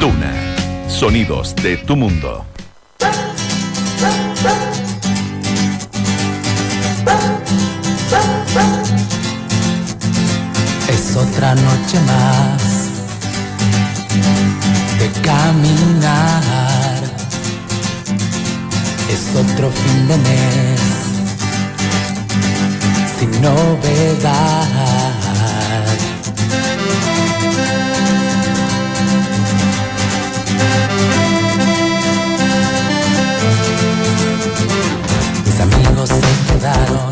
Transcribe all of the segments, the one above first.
Duna. Sonidos de tu mundo. Es otra noche más de caminar. Es otro fin de mes sin novedad.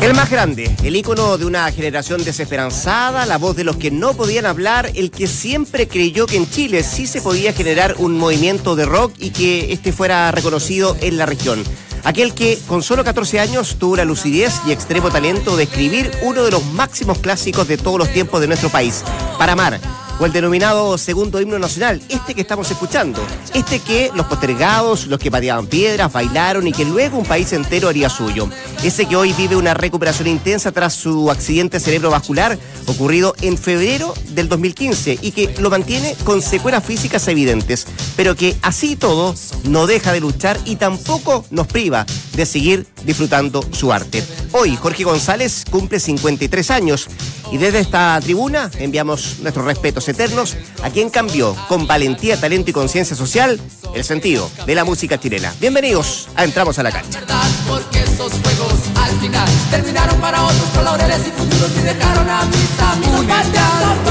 El más grande, el ícono de una generación desesperanzada, la voz de los que no podían hablar, el que siempre creyó que en Chile sí se podía generar un movimiento de rock y que este fuera reconocido en la región. Aquel que con solo 14 años tuvo la lucidez y extremo talento de escribir uno de los máximos clásicos de todos los tiempos de nuestro país, Para Amar, o el denominado segundo himno nacional, este que estamos escuchando, este que los postergados, los que pateaban piedras, bailaron y que luego un país entero haría suyo. Ese que hoy vive una recuperación intensa tras su accidente cerebrovascular ocurrido en febrero del 2015 y que lo mantiene con secuelas físicas evidentes, pero que así todo no deja de luchar y tampoco nos priva de seguir disfrutando su arte. Hoy Jorge González cumple 53 años y desde esta tribuna enviamos nuestros respetos eternos a quien cambió con valentía, talento y conciencia social el sentido de la música chilena. Bienvenidos a Entramos a la cancha. verdad porque esos juegos al final terminaron para otros con laureles y futuros y dejaron a mis amigos pateando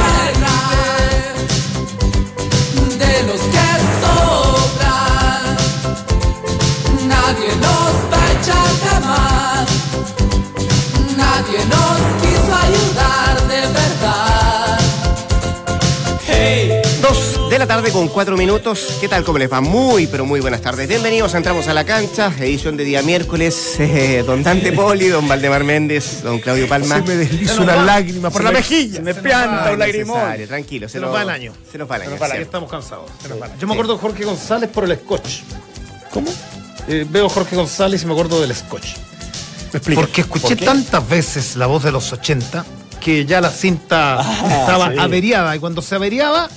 de los que tarde con cuatro minutos. ¿Qué tal? ¿Cómo les va? Muy, pero muy buenas tardes. Bienvenidos, entramos a la cancha, edición de día miércoles. Eh, don Dante Poli, don Valdemar Méndez, don Claudio Palma. Se me desliza una lágrima por la mejilla. me pianta un lagrimón. Tranquilo, se, Se nos va el año. Se nos va el año. Estamos cansados. Se nos va. Yo me acuerdo de Jorge González por el scotch. ¿Cómo? Eh, veo Jorge González y me acuerdo del scotch. Porque escuché ¿Por qué? tantas veces la voz de los 80 que ya la cinta estaba sí. averiada. Y cuando se averiaba,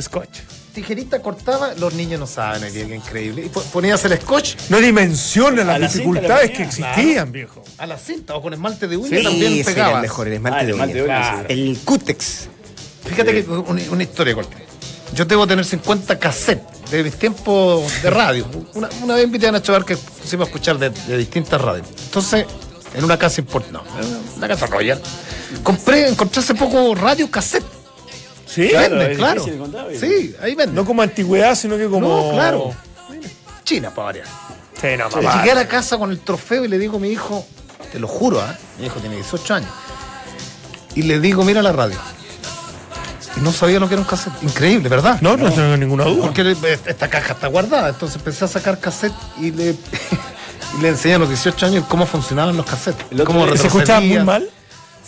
Scotch. Tijerita cortaba, los niños no saben hoy día, qué increíble. Y po- ponías el scotch No dimensiona las la dificultades que existían, viejo. a la cinta o con esmalte de uña Sí, también era pegaba. el mejor, el esmalte Ah, el de esmalte uña. de uña, Claro. El Cutex. Fíjate que una, una historia corta. Yo debo tener 50 cassettes de mis tiempos de radio. Una, una vez invité a Nacho Bar que pusimos a escuchar de, de distintas radios. Entonces, en una casa importante, no, en una casa royal, compré, encontré hace poco radio cassette. ¿Sí? Claro. Sí, ahí venden. No como antigüedad, sino que como. No, claro. China, para variar. Sí, no, Le papá. Llegué a la casa con el trofeo y le digo a mi hijo, te lo juro, ¿ah? mi hijo tiene 18 años, y le digo, mira la radio. Y no sabía lo que era un cassette. Increíble, ¿verdad? No, no tengo ninguna duda. Porque le- esta caja está guardada. Entonces empecé a sacar cassette y le, y le enseñé a los 18 años cómo funcionaban los cassettes. Cómo ¿Se escuchaba muy mal?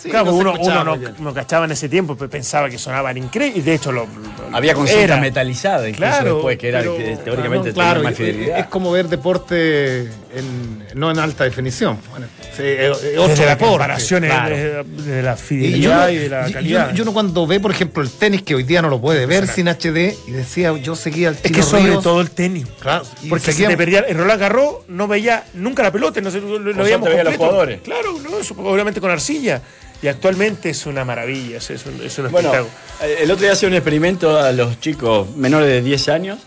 Sí, claro, no uno, no, cachaba en ese tiempo, pensaba que sonaban increíbles. Y de hecho, lo, lo- Había consulta era. metalizada incluso Claro, después, que era pero- que teóricamente No, claro, tenía más y- fidelidad. es como ver deporte en- no en alta definición. Bueno, sí, es- es otro Desde la comparación claro. de, de la Y fidelidad y de la calidad. y uno- y uno cuando ve, por ejemplo, el tenis, que hoy día no lo puede ver sin HD, y decía, yo seguía al es Chino que sobre Ríos. todo el tenis. Claro, Porque si te perdía el Roland Garros, no veía nunca la pelota, no sé, lo, lo veíamos veía los completo. jugadores. Claro, no, eso, obviamente con arcilla. Y actualmente es una maravilla, es, un, es un Bueno, espectáculo. eh, el otro día hacía un experimento a los chicos menores de 10 años.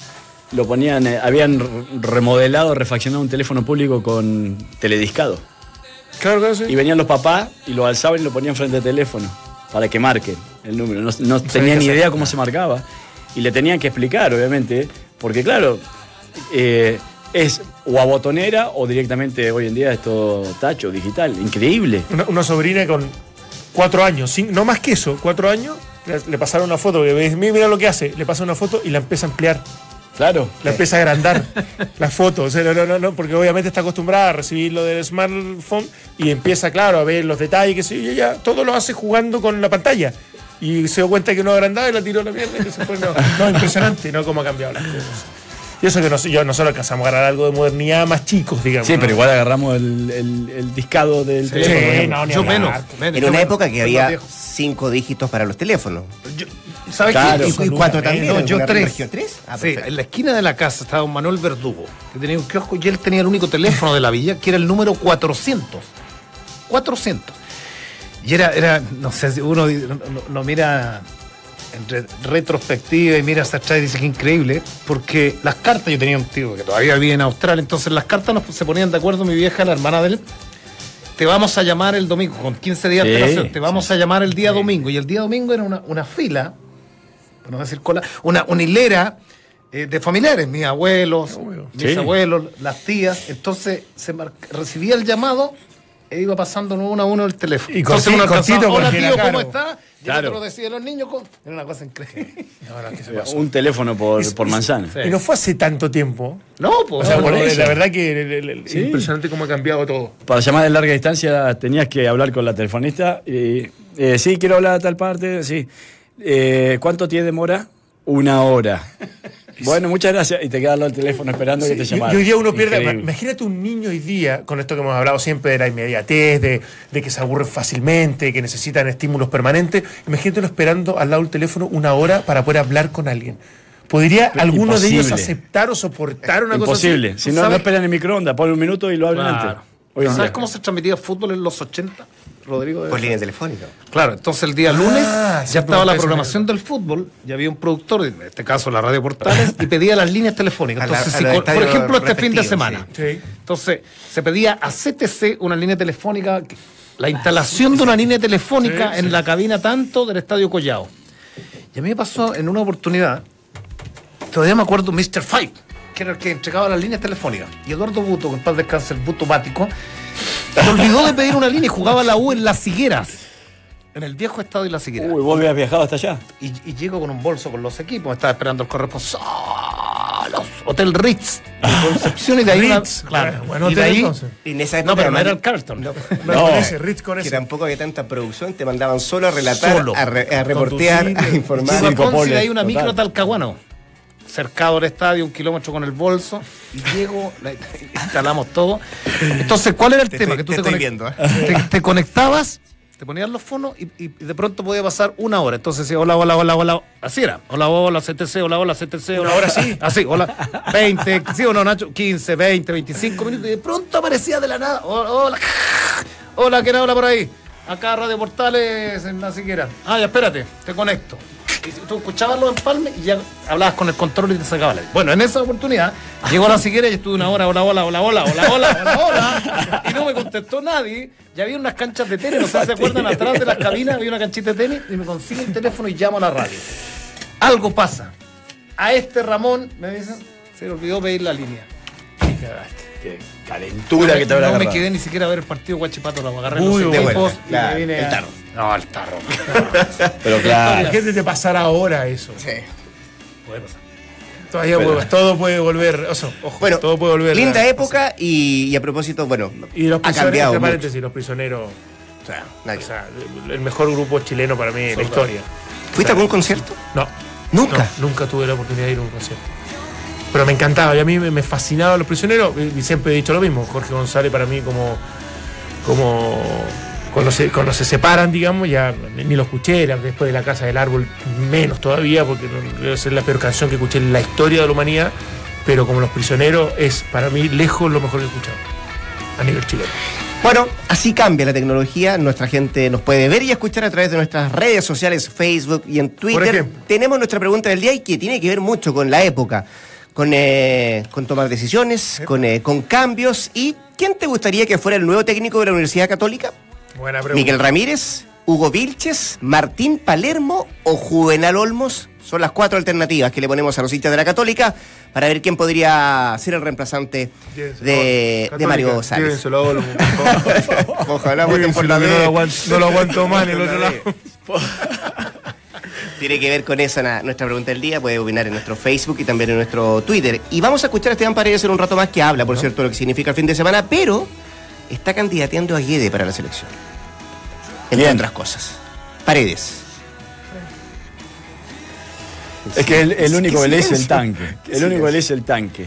Lo ponían, eh, habían remodelado, refaccionado un teléfono público con telediscado. Claro, claro, sí. Y venían los papás y lo alzaban y lo ponían frente al teléfono para que marquen el número. No, no tenían ni idea cómo se marcaba. Y le tenían que explicar, obviamente, porque claro, eh, es o a botonera o directamente hoy en día es todo tacho, digital. Increíble. Una, una sobrina con cuatro años, no más que eso, cuatro años, le, le pasaron una foto, que ves, mira lo que hace, le pasa una foto y la empieza a ampliar, Claro. la empieza a agrandar la foto, o sea, no, no, no, no, porque obviamente está acostumbrada a recibir lo del smartphone y empieza, claro, a ver los detalles, que sí, y ella todo lo hace jugando con la pantalla. Y se dio cuenta que no agrandaba y la tiró a la mierda y se fue. No, no, impresionante, ¿no? Cómo ha cambiado las cosas. Y eso que nos- yo, nosotros alcanzamos a agarrar algo de modernidad más chicos, digamos. Sí, ¿no? pero igual agarramos el, el- el discado del Sí, teléfono. no, ni yo hablar. menos, menos, En una menos. época que había cinco dígitos para los teléfonos. Yo- ¿Sabes Claro. qué? Y, y cuatro también. No, ¿en yo tres. región tres? Ah, sí, perfecto. en la esquina de la casa estaba un Manuel Verdugo, que tenía un kiosco y él tenía el único teléfono de la villa, que era el número 400. 400. Y era, era no sé, uno no, no- no mira en re- retrospectiva y mira hacia atrás y dice que increíble, porque las cartas, yo tenía un tío que todavía vive en Australia, entonces las cartas nos, se ponían de acuerdo, mi vieja, la hermana de él, te vamos a llamar el domingo, con 15 días de Sí, antelación, te vamos a llamar el día domingo, y el día domingo era una, una fila, por no decir cola, una, una hilera eh, de familiares, mis abuelos, mis abuelos, las tías, entonces se recibía el llamado e iba pasando uno a uno el teléfono. Y entonces corti- uno cortito hola tío, era ¿cómo caro". está? Y Claro. el otro decía los niños, ¿cómo? era una cosa increíble. Un teléfono por, por manzana. Sí. Y no fue hace tanto tiempo. No, pues, O sea, no, bueno, no, la verdad que el- el- el- Sí. impresionante cómo ha cambiado todo. Para llamar de larga distancia tenías que hablar con la telefonista y eh, sí, quiero hablar a tal parte, sí. Eh, ¿Cuánto tiene demora? Una hora. Bueno, muchas gracias. Y te quedas al lado del teléfono esperando que te llamaran. y hoy día uno pierde. Increíble. Imagínate un niño hoy día, con esto que hemos hablado siempre de la inmediatez, de, de que se aburre fácilmente, que necesitan estímulos permanentes. Imagínatelo esperando al lado del teléfono una hora para poder hablar con alguien. ¿Podría alguno de ellos aceptar o soportar una Imposible. cosa así? Si no, no esperan en microondas, pon un minuto y lo Claro. antes. Hoy ¿Sabes día. cómo se transmitía fútbol en los 80, Rodrigo? Por línea telefónica. Claro, entonces el día lunes Ah, ya sí, estaba la programación del fútbol, ya había un productor, en este caso la Radio Portales, y pedía las líneas telefónicas. La- Entonces, si por- ejemplo, este fin de semana, sí. entonces se pedía a CTC una línea telefónica, la instalación de una línea telefónica en la cabina tanto del Estadio Collao. Y a mí me pasó en una oportunidad, todavía me acuerdo, Mr. Fight, que era el que entregaba las líneas telefónicas. Y Eduardo Buto, con paz descanse, el Buto Bático, se olvidó de pedir una línea y jugaba la U en Las Higueras. En el viejo estadio de Las Higueras. Uy, vos habías viajado hasta allá. Y, y llego con un bolso con los equipos, me estaba esperando el corresponsal. Hotel Ritz de Concepción y de ahí una- Ritz, claro, bueno, y de ahí- entonces. En esa No, pero no era el Carlton. No, No, No. con ese, Ritz con que ese. tampoco había tanta producción, te mandaban solo a relatar, Solo. a, re- a reportear, a Conducir. informar. Y ahí una micro Talcahuano. Cercado al estadio, un kilómetro con el bolso. Y llego, la- instalamos todo. Entonces, ¿cuál era el Te tema? estoy- que tú te te, estoy conect- viendo, ¿eh? te, te conectabas, te ponías los fonos y, y de pronto podía pasar una hora. Entonces, hola, hola, hola, hola. Así era. Hola, hola, CTC, hola, hola, CTC. Hola, hora sí. Así, hola. 20, ¿sí o no, Nacho? 15, 20, 25 minutos. Y de pronto aparecía de la nada. Hola, hola. Hola, ¿quién habla por ahí? Acá Radio Portales en la siquiera. Ah, ya, espérate, te conecto. Y tú escuchabas los empalmes y ya hablabas con el control y te sacaba la Bueno, en esa oportunidad llegó la siquiera y estuve una hora, hola, hola, hola, hola, hola, hola, hola, hola. Y no me contestó nadie. Ya había unas canchas de tenis, no sé si se acuerdan, atrás de las cabinas había una canchita de tenis y me consigue el teléfono y llamo a la radio. Algo pasa. A este Ramón, me dicen, se le olvidó pedir la línea. Qué calentura que te habrá no me quedé ni siquiera a ver el partido Guachipato, lo agarré Uy, los vuelta, y claro, me vine el a- tarro. No, el tarro. Pero La claro. gente te pasará ahora eso. Sí. Puede pasar. Todavía puede- todo puede volver. o sea, ojo, Bueno, todo puede volver. linda a- época y, y a propósito, bueno, Y los ha prisioneros, cambiado entre mucho. paréntesis, los prisioneros. O sea, O sea, el- mejor grupo chileno para mí en la historia. ¿Fuiste a algún concierto? No. Nunca. No, nunca tuve la oportunidad de ir a un concierto. Pero me encantaba y a mí me, fascinaban los prisioneros y siempre he dicho lo mismo. Jorge González para mí como, como cuando se, cuando se separan, digamos, ya ni lo escuché, después de la Casa del Árbol menos todavía, porque debe ser la peor canción que escuché en la historia de la humanidad, pero como los prisioneros es para mí lejos lo mejor que he escuchado a nivel chileno. Bueno, así cambia la tecnología. Nuestra gente nos puede ver y escuchar a través de nuestras redes sociales, Facebook y en Twitter. Tenemos nuestra pregunta del día y que tiene que ver mucho con la época, con, eh, con tomar decisiones, con, eh, con cambios. ¿Y quién te gustaría que fuera el nuevo técnico de la Universidad Católica? Buena pregunta. ¿Miguel Ramírez, Hugo Vilches, Martín Palermo o Juvenal Olmos? Son las cuatro alternativas que le ponemos a los hinchas de la Católica para ver quién podría ser el reemplazante de, de Mario Sales. Ojalá voten por la B. no lo aguanto más en el otro lado. Tiene que ver con esa nuestra pregunta del día. Puede opinar en nuestro Facebook y también en nuestro Twitter. Y vamos a escuchar a Esteban Paredes en un rato más que habla, por cierto, lo que significa el fin de semana, pero está candidateando a Guede para la selección. Entre Bien. otras cosas. Paredes. Es que el, único que le dice el tanque. El único que le dice el tanque.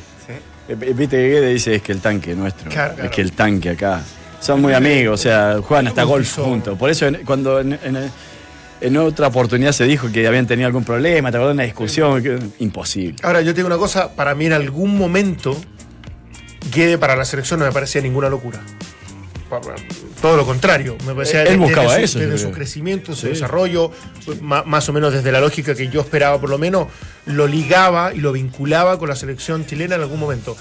Eh, Viste que Guede dice es que el tanque es nuestro. Claro, Es que el tanque acá. Son muy amigos, o sea, juegan hasta ¿Cómo golf juntos. Por eso en- cuando en, en- en otra oportunidad se dijo que habían tenido algún problema, te acordás de una discusión, que- imposible. Ahora, yo tengo una cosa, para mí en algún momento, Guede para la selección no me parecía ninguna locura. Todo lo contrario, me parecía Él de- buscaba desde, eso, su, yo desde su crecimiento, su desarrollo, más o menos desde la lógica que yo esperaba, por lo menos, lo ligaba y lo vinculaba con la selección chilena en algún momento.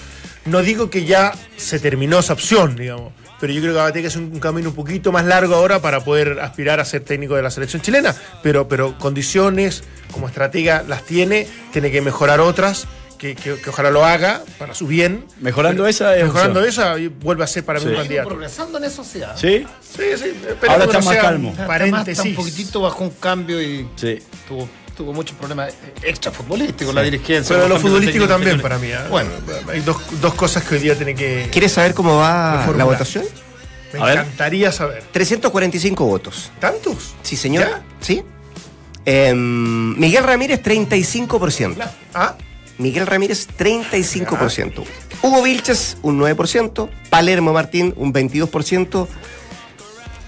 No digo que ya se terminó esa opción, digamos, pero yo creo que va a tener que hacer un, un camino un poquito más largo ahora para poder aspirar a ser técnico de la selección chilena, pero, pero condiciones como estratega las tiene, tiene que mejorar otras. Que, que- que ojalá lo haga para su bien. Mejorando Pero- esa es Mejorando opción. esa y vuelve a ser para mí Sí. un candidato. progresando en eso, sí. ¿Sí? Sí, sí. esperemos Ahora que está no más sea calmo. Paréntesis. está un poquitito bajo un cambio y Sí. tuvo, tuvo muchos problemas extra futbolísticos la dirigencia. Pero lo futbolístico también para mí. ¿eh? Bueno, hay dos, dos cosas que hoy día tiene que. ¿Quieres saber cómo va Reformular. la votación? Me A ver. encantaría saber. 345 votos. ¿Tantos? Sí, señor. ¿Ya? ¿Sí? Em, Miguel Ramírez, 35%. Ah, Miguel Ramírez, 35%. Hugo Vilches, un 9%. Palermo Martín, un 22%.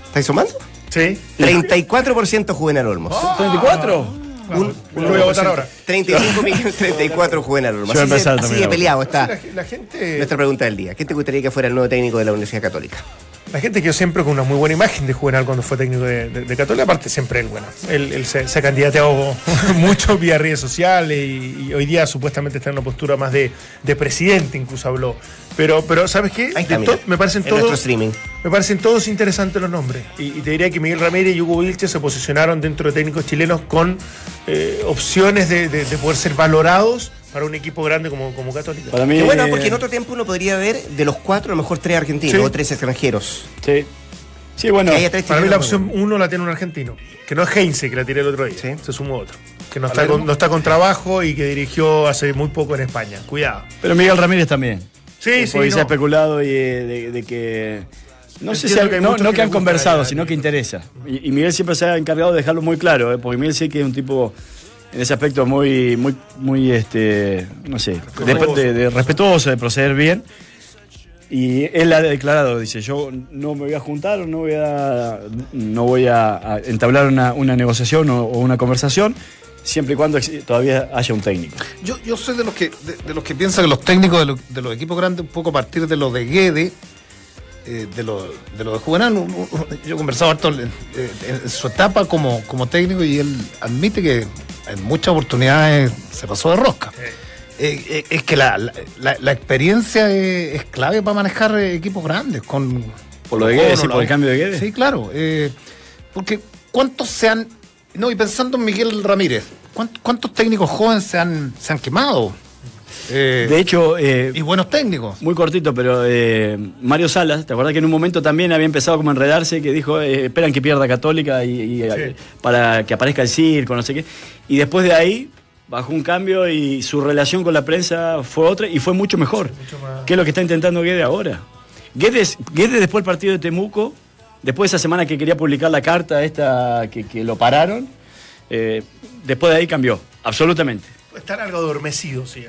¿Estáis sumando? sí. 34% Juvenal Olmos. ¿34? Un- Lo voy a votar ahora. 35 Miguel, 34 Juvenal Olmos. Así, se- así de peleado está La, la gente. nuestra pregunta del día. ¿Quién te gustaría que fuera el nuevo técnico de la Universidad Católica? La gente quedó siempre con una muy buena imagen de Juvenal cuando fue técnico de, de, de Católica, aparte siempre él, bueno, él, él se, se ha candidateado mucho vía redes sociales y, y hoy día supuestamente está en una postura más de, de presidente, incluso habló. Pero, pero ¿sabes qué? Está, mira, me parecen todos streaming. me parecen todos interesantes los nombres. Y, y te diría que Miguel Ramírez y Hugo Vilche se posicionaron dentro de técnicos chilenos con eh, opciones de, de- de poder ser valorados para un equipo grande como, como Católica. Para mí. Bueno, porque en otro tiempo uno podría ver de los cuatro, a lo mejor tres argentinos Sí. o tres extranjeros. Sí. Sí, bueno. Para mí la opción uno la tiene un argentino, que no es Heinze, que la tiré el otro día. Sí. Se sumó otro. Que no está, con, no está con trabajo y que dirigió hace muy poco en España. Cuidado. Pero Miguel Ramírez también. Sí, sí. Porque se ha especulado y, eh, de, de que. No sé si hay- que hay no, muchos no que que han conversado, sino que interesa. Y, y Miguel siempre se ha encargado de dejarlo muy claro, eh, porque Miguel sí que es un tipo en ese aspecto muy, muy, muy, este, no sé, de, respetuoso, de proceder bien. Y él ha declarado, dice, yo no me voy a juntar, no voy a, no voy a, entablar una, una negociación o, una conversación, siempre y cuando todavía haya un técnico. Yo, yo soy de los que de, los que piensan que los técnicos de, lo- de los equipos grandes, un poco a partir de lo de Guede, eh, de lo de lo de Juvenal, yo he conversado harto en su etapa como, como técnico y él admite que en muchas oportunidades se pasó de rosca. Eh, eh, es que la, la, la- la experiencia es, es clave para manejar eh, equipos grandes. Con, Por lo de con Guede, Colo, sí, la por el cambio de Guede. Sí, claro. eh, porque ¿cuántos se han... No, y pensando en Miguel Ramírez, ¿cuántos, cuántos técnicos jóvenes se han, se han quemado? Eh, De hecho, eh, y buenos técnicos. Muy cortito, pero eh, Mario Salas, ¿te acuerdas que en un momento también había empezado como a enredarse, que dijo, esperan que pierda Católica y, y, para que aparezca el circo, no sé qué? Y después de ahí bajó un cambio y su relación con la prensa fue otra y fue mucho mejor. ¿Qué es lo que está intentando Guede ahora? Guede, Guede después del partido de Temuco, después de esa semana que quería publicar la carta esta que, que lo pararon, después de ahí cambió, absolutamente. Estar algo adormecido, sí.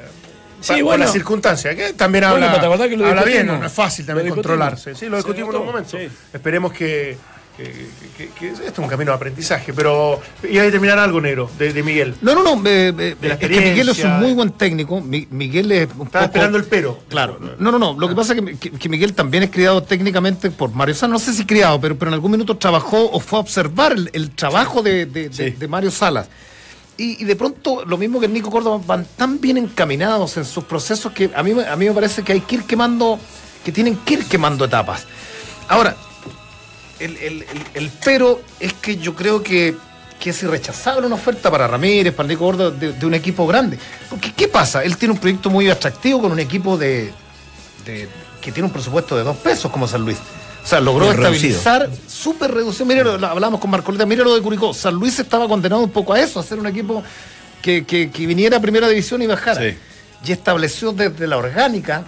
Sí, por bueno. las circunstancias, que también Bueno, habla, pero ¿te acordás que lo habla bien, no, no es fácil también controlarse. Sí, lo discutimos en un momento. sí. Esperemos que, que, que- que- que esto es un camino de aprendizaje. Pero iba a determinar algo, negro, de, de Miguel. No, no, no. eh, eh, De la es que Miguel es un muy buen técnico. Mi- Miguel es un Estaba poco- esperando el pero. Claro. No, no, no. Lo que pasa es que, que- que Miguel también es criado técnicamente por Mario Salas. No sé si criado, pero, pero en algún minuto trabajó o fue a observar el, el trabajo de, de- de- de Mario Salas. Y, y de pronto, lo mismo que Nico Córdoba, van tan bien encaminados en sus procesos que a mí, a mí me parece que hay que ir quemando, que tienen que ir quemando etapas. Ahora, el, el- el- pero es que yo creo que, que es irrechazable una oferta para Ramírez, para Nico Gordo, de, un equipo grande. Porque, ¿qué pasa? Él tiene un proyecto muy atractivo con un equipo de- que tiene un presupuesto de dos pesos como San Luis. O sea, logró estabilizar, súper reducido. Mira, lo- lo hablamos con Marcoleta, mira lo de Curicó. San Luis estaba condenado un poco a eso, a ser un equipo que, que- que viniera a primera división y bajara. Sí. Y estableció desde la orgánica,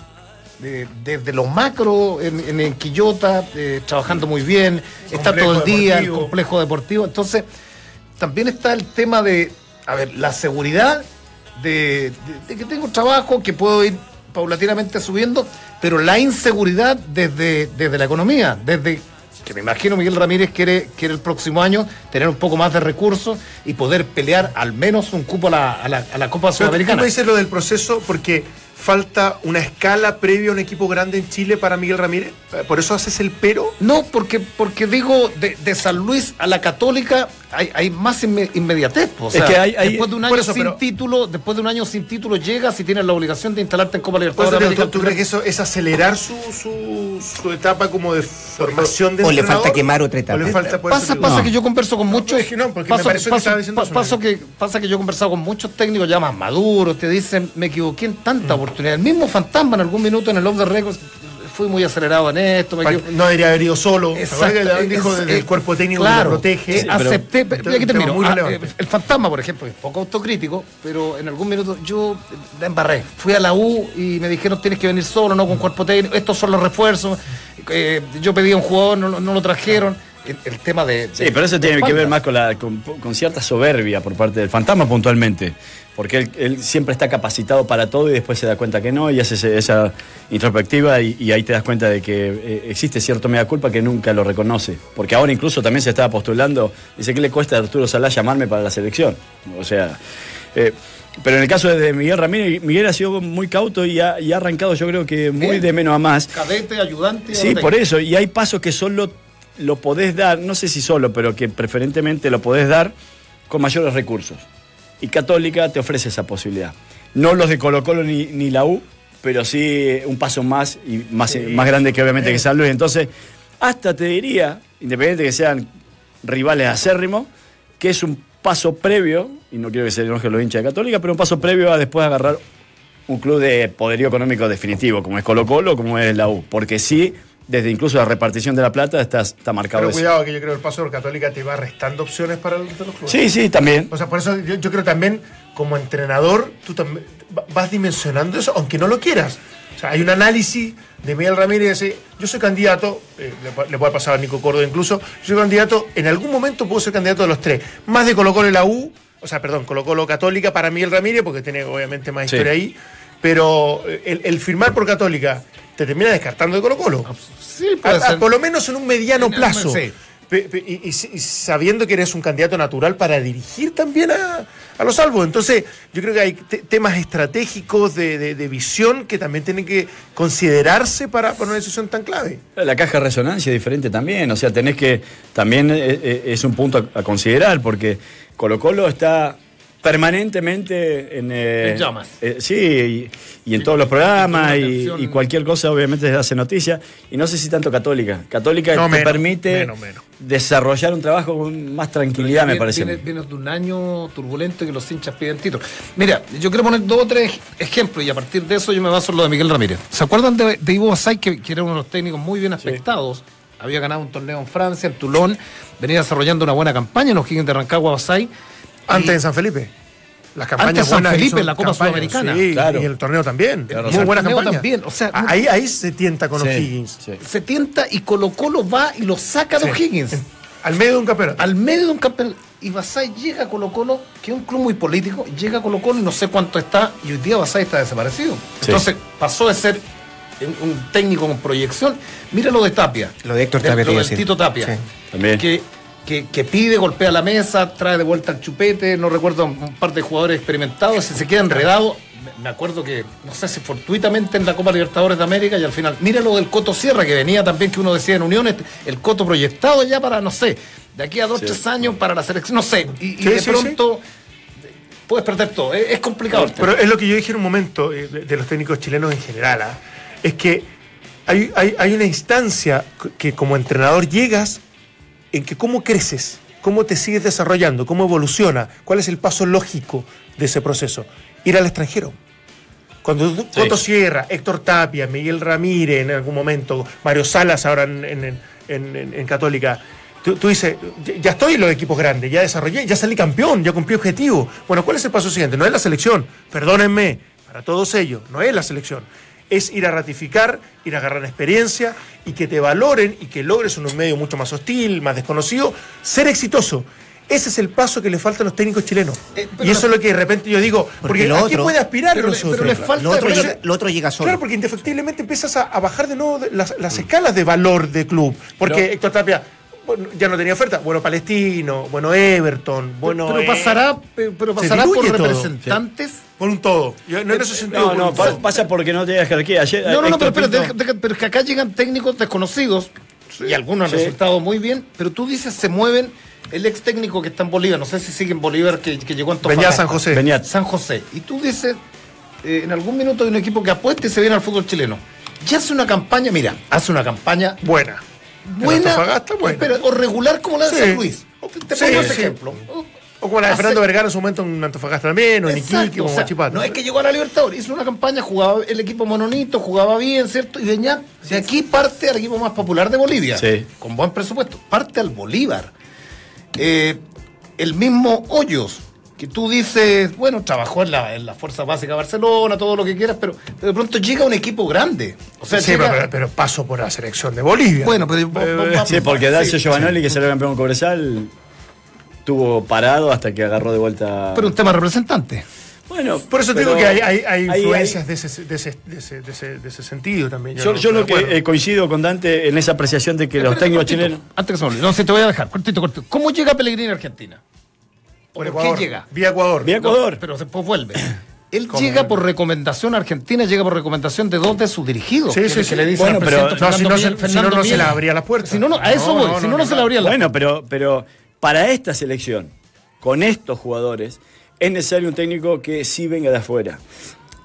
de- desde lo macro en, en, en Quillota, eh, trabajando muy bien, está todo el día, el deportivo. complejo deportivo. Entonces, también está el tema de, a ver, la seguridad de, de- de que tengo trabajo, que puedo ir paulatinamente subiendo, pero la inseguridad desde, desde la economía, desde que me imagino Miguel Ramírez quiere, quiere el próximo año tener un poco más de recursos y poder pelear al menos un cupo a la, a la, a la Copa Sudamericana. me dices lo del proceso porque falta una escala previa a un equipo grande en Chile para Miguel Ramírez. ¿Por eso haces el pero? No, porque, porque digo, de, de San Luis a la Católica hay, hay más inme- inmediatez. O Es sea, que hay- hay- después de un año eso, sin pero- título, después de un año sin título llegas y tienes la obligación de instalarte en Copa Libertadores. digo, América. ¿tú, tú crees que eso es acelerar su, su, su etapa como de formación de O le falta quemar otra etapa. ¿O le falta por Pasa, pasa que yo converso con muchos. es que no, porque me pareció que estaba diciendo eso, paso ¿no? que, pasa que yo he conversado con muchos técnicos ya más maduros, te dicen, me equivoqué en tanta Mm. oportunidad. El mismo fantasma en algún minuto en el Off the Records, fui muy acelerado en esto, me. No debería haber ido solo. ¿Te Exacto, acuerdas que dijo es- desde el cuerpo técnico claro, que lo protege. eh, acepté, pero- aquí termino. muy Ah, eh, el fantasma, por ejemplo, es poco autocrítico, pero en algún minuto yo la embarré. Fui a la U y me dijeron tienes que venir solo, no con cuerpo técnico, estos son los refuerzos. Eh, yo pedí a un jugador, no lo trajeron. El, el tema de. Sí, pero eso tiene que ver más con, la, con, con cierta soberbia por parte del fantasma puntualmente. Porque él, él siempre está capacitado para todo y después se da cuenta que no y hace ese- esa introspectiva y, y ahí te das cuenta de que eh, existe cierto mea culpa que nunca lo reconoce. Porque ahora incluso también se estaba postulando, dice que le cuesta a Arturo Salá llamarme para la selección. O sea, eh, pero en el caso de Miguel Ramírez, Miguel ha sido muy cauto y ha, y ha arrancado yo creo que muy Bien. de menos a más. Cadete, ayudante. Sí, por eso. Y hay pasos que solo lo podés dar, no sé si solo, pero que preferentemente lo podés dar con mayores recursos. Y Católica te ofrece esa posibilidad. No los de Colo Colo ni, ni la U, pero sí un paso más y más, más grande que obviamente que San Luis. Entonces, hasta te diría, independiente que sean rivales acérrimos, que es un paso previo, y no quiero que se enojen los hinchas de Católica, pero un paso previo a después agarrar un club de poderío económico definitivo, como es Colo Colo, como es la U. Porque sí, desde incluso la repartición de la plata está, está marcado Pero eso. cuidado, que yo creo que el paso por Católica te va restando opciones para el de los clubes. Sí, sí, también. O sea, por eso yo, yo creo también, como entrenador, tú también va- vas dimensionando eso, aunque no lo quieras. O sea, hay un análisis de Miguel Ramírez, dice, yo soy candidato, eh, le, pu- le puede pasar a Nico Córdoba incluso, yo soy candidato, en algún momento puedo ser candidato de los tres, más de Colo Colo y la U, o sea, perdón, Colo Colo Católica para Miguel Ramírez, porque tiene obviamente más Sí. historia ahí, pero eh, el, el firmar por Católica te termina descartando de Colo Colo. Sí, A- puede a- ser. por lo menos en un mediano En el- plazo. sí. Pe- pe- y, y- y sabiendo que eres un candidato natural para dirigir también a, a los salvos. Entonces, yo creo que hay te- temas estratégicos de, de- de visión que también tienen que considerarse para, para una decisión tan clave. La caja de resonancia es diferente también, o sea, tenés que, también eh, eh, es un punto a, a considerar, porque Colo Colo está permanentemente en... eh, En llamas. eh, sí, y, y en todos los programas y, cualquier cosa obviamente se hace noticia, y no sé si tanto Católica. Católica No, te menos, permite menos, menos. desarrollar un trabajo con más tranquilidad, me parece. Viene, de un año turbulento y que los hinchas piden títulos. Mira, yo quiero poner dos o tres ejemplos y a partir de eso yo me baso en lo de Miguel Ramírez. ¿Se acuerdan de, de Ivo Basay, que, que era uno de los técnicos muy bien aspectados? Había ganado un torneo en Francia, en Toulon, venía desarrollando una buena campaña en los Higgins de Rancagua Basay. Antes Y- en San Felipe. Las Antes campañas San buenas Felipe, la Copa campañas, Sudamericana. Sí, Claro. y el torneo también. Claro, Muy razón. buena El torneo campaña. también, o sea, ahí, ahí se tienta con los Sí, Higgins. sí. Se tienta y Colo Colo va y lo saca a los Sí. Higgins. Al medio de un campeonato. al medio de un campeonato. Y Basay llega a Colo Colo, que es un club muy político, llega a Colo Colo y no sé cuánto está, y hoy día Basay está desaparecido. Sí. Entonces pasó de ser un, un técnico con proyección. Mira lo de Tapia. Lo de Héctor Tapia, Lo decir. Tito Tapia. Sí. También. Que, que, que pide, golpea la mesa, trae de vuelta el chupete, no recuerdo un par de jugadores experimentados, y se queda enredado. Me- acuerdo que, no sé si fortuitamente en la Copa Libertadores de América y al final, mira lo del Coto Sierra, que venía también que uno decía en Unión, este, el Coto proyectado ya para, no sé, de aquí a dos, tres años para la selección, no sé, y, y Sí, de sí, pronto puedes perder todo, es, es complicado. Pero es lo que yo dije en un momento eh, de, de los técnicos chilenos en general. ¿ah? Es que hay, hay- hay una instancia que como entrenador llegas en que cómo creces, cómo te sigues desarrollando, cómo evoluciona, cuál es el paso lógico de ese proceso. Ir al extranjero. Cuando Sí. Sierra, Héctor Tapia, Miguel Ramírez en algún momento, Mario Salas ahora en, en- en- Católica, tú, tú dices, ya- ya estoy en los equipos grandes, ya desarrollé, ya salí campeón, ya cumplí objetivo. Bueno, ¿cuál es el paso siguiente? No es la selección, perdónenme, para todos ellos, no es la selección. Es ir a ratificar, ir a agarrar experiencia y que te valoren y que logres en un medio mucho más hostil, más desconocido, ser exitoso. Ese es el paso que le falta a los técnicos chilenos. Eh, pero y eso es lo que de repente yo digo, porque, lo ¿a qué otro- puede aspirar pero nosotros? pero le falta Lo otro, Pero- llega, lo otro llega solo. Claro, porque indefectiblemente empiezas a, a bajar de nuevo de las, las escalas de valor de club. Porque No. Héctor Tapia bueno, ya no tenía oferta. Bueno, Palestino, bueno, Everton, bueno. pero eh, pasará, pe- pero se pasará por todo. representantes. Por un todo. Yo- no en ese sentido. No, pasa porque no tiene jerarquía. Ayer, No, no, no, pero, deja- pero es que acá llegan técnicos desconocidos y algunos han Sí. resultado muy bien, pero tú dices se mueven el ex técnico que está en Bolívar, no sé si sigue en Bolívar, que, que llegó a Antofagasta. Venía San José. Venía- San José. Y tú dices, eh, en algún minuto hay un equipo que apuesta y se viene al fútbol chileno. Ya hace una campaña, mira, hace una campaña Buena. buena, buena. espera, o regular como la de Sí. San Luis. Te, te Sí, pongo ese sí. ejemplo. O como la de Hace- Fernando Vergara en su momento en Antofagasta también, o en Exacto, Iquique, o sea, Huachipato. No es que llegó a la Libertadores, hizo una campaña, jugaba el equipo mononito, jugaba bien, ¿cierto? Y venía, de aquí parte al equipo más popular de Bolivia, Sí. con buen presupuesto, parte al Bolívar. Eh, el mismo Hoyos, que tú dices, bueno, trabajó en la, en la Fuerza Básica de Barcelona, todo lo que quieras, pero, pero de pronto llega un equipo grande. O sea, Sí, llega- pero, pero paso por la selección de Bolivia. bueno, pero vos- vos- vamos- Sí, porque Dacio sí, Giovanoli, que salió campeón con Cobresal, tuvo parado hasta que agarró de vuelta. Pero un tema representante. bueno, Por eso te digo que hay, hay, hay ahí- influencias De, ese, de, ese, de, ese, de, ese, de ese sentido también. Yo, no- yo lo que eh, coincido con Dante en esa apreciación de que los técnicos chilenos. Antes que se me olvide. No, sí, te voy a dejar. Cortito, cortito. ¿Cómo llega Pellegrini a Argentina? Por ¿Por Ecuador. qué llega? Vía Ecuador. Vía Ecuador. No, pero después vuelve. Él ¿Cómo? llega por recomendación a Argentina, llega por recomendación de dos de sus dirigidos. Sí, sí, sí. le dicen Bueno, pero- No, si Fernando no, se, si no, se la abría la puerta. Si no, no, a eso voy. si no, no se le abría la Bueno, pero, pero para esta selección, con estos jugadores, es necesario un técnico que sí venga de afuera.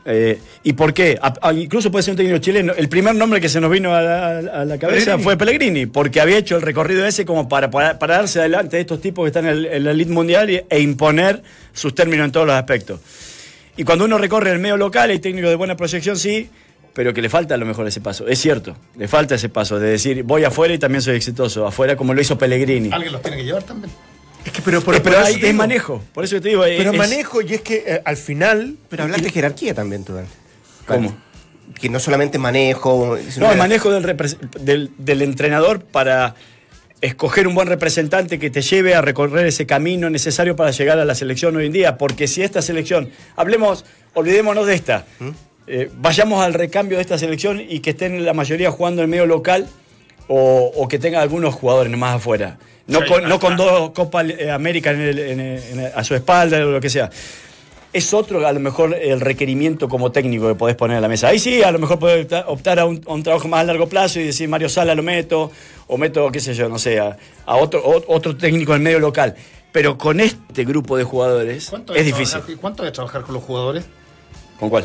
Eh, ¿Y por qué? A- a- incluso puede ser un técnico chileno. El primer nombre que se nos vino a la, a la cabeza Pellegrini. fue Pellegrini, porque había hecho el recorrido ese como para, para, para darse adelante de estos tipos que están en, el- en la elite mundial y- e imponer sus términos en todos los aspectos. Y cuando uno recorre el medio local, hay técnicos de buena proyección, sí, pero que le falta a lo mejor ese paso. Es cierto, le falta ese paso de decir, voy afuera y también soy exitoso. Afuera como lo hizo Pellegrini. Alguien los tiene que llevar también. Es que, pero, por- Eh, por pero hay, es manejo, por eso te digo. Pero es- manejo, y es que eh, al final. Pero hablaste de jerarquía también, tú. ¿Cómo? Que no solamente manejo. No, el manejo del, del, del entrenador para escoger un buen representante que te lleve a recorrer ese camino necesario para llegar a la selección hoy en día. Porque si esta selección, hablemos, olvidémonos de esta, eh, vayamos al recambio de esta selección y que estén la mayoría jugando en medio local o, o que tenga algunos jugadores más afuera. No, Sí, con, no con dos Copa América en el- en el- en el- a su espalda o lo que sea. Es otro, a lo mejor, el requerimiento como técnico que podés poner a la mesa. Ahí sí, a lo mejor podés optar, a, un, a un trabajo más a largo plazo y decir, Mario Sala lo meto, o meto, qué sé yo, no sé, a, a otro, o- otro técnico en medio local. Pero con este grupo de jugadores ¿Cuánto es de difícil. ¿Cuánto de trabajar con los jugadores? ¿Con cuál?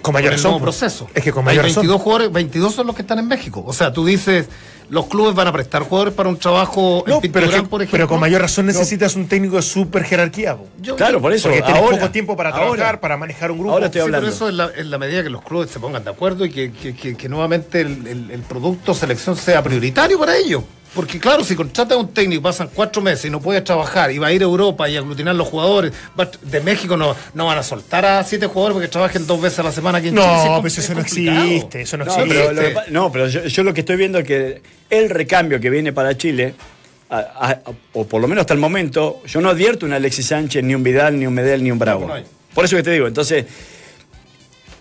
Con Con mayor el razón. nuevo proceso. Es que con Hay mayor 22 razón. jugadores, 22 son los que están en México. O sea, tú dices, los clubes van a prestar jugadores para un trabajo No, en pero, Pinturán, que- por ejemplo. pero con mayor razón necesitas un técnico de super jerarquía. Yo- Claro, por eso. Porque tienes ahora, poco tiempo para ahora. trabajar, para manejar un grupo. Ahora estoy Sí, pero hablando. eso es la, en la medida que los clubes se pongan de acuerdo y que, que- que- que nuevamente el, el- el producto selección sea prioritario para ellos. Porque claro, si contratas a un técnico, pasan cuatro meses y no puede trabajar y va a ir a Europa y a aglutinar los jugadores, de México no, no van a soltar a siete jugadores porque trabajen dos veces a la semana aquí en No, Chile. Pues eso es no existe, eso no No, existe. pero, lo que pa- no, pero yo, yo lo que estoy viendo es que el recambio que viene para Chile, a- a- o por lo menos hasta el momento, yo no advierto un Alexis Sánchez, ni un Vidal, ni un Medel, ni un Bravo. no. Por eso que te digo, entonces,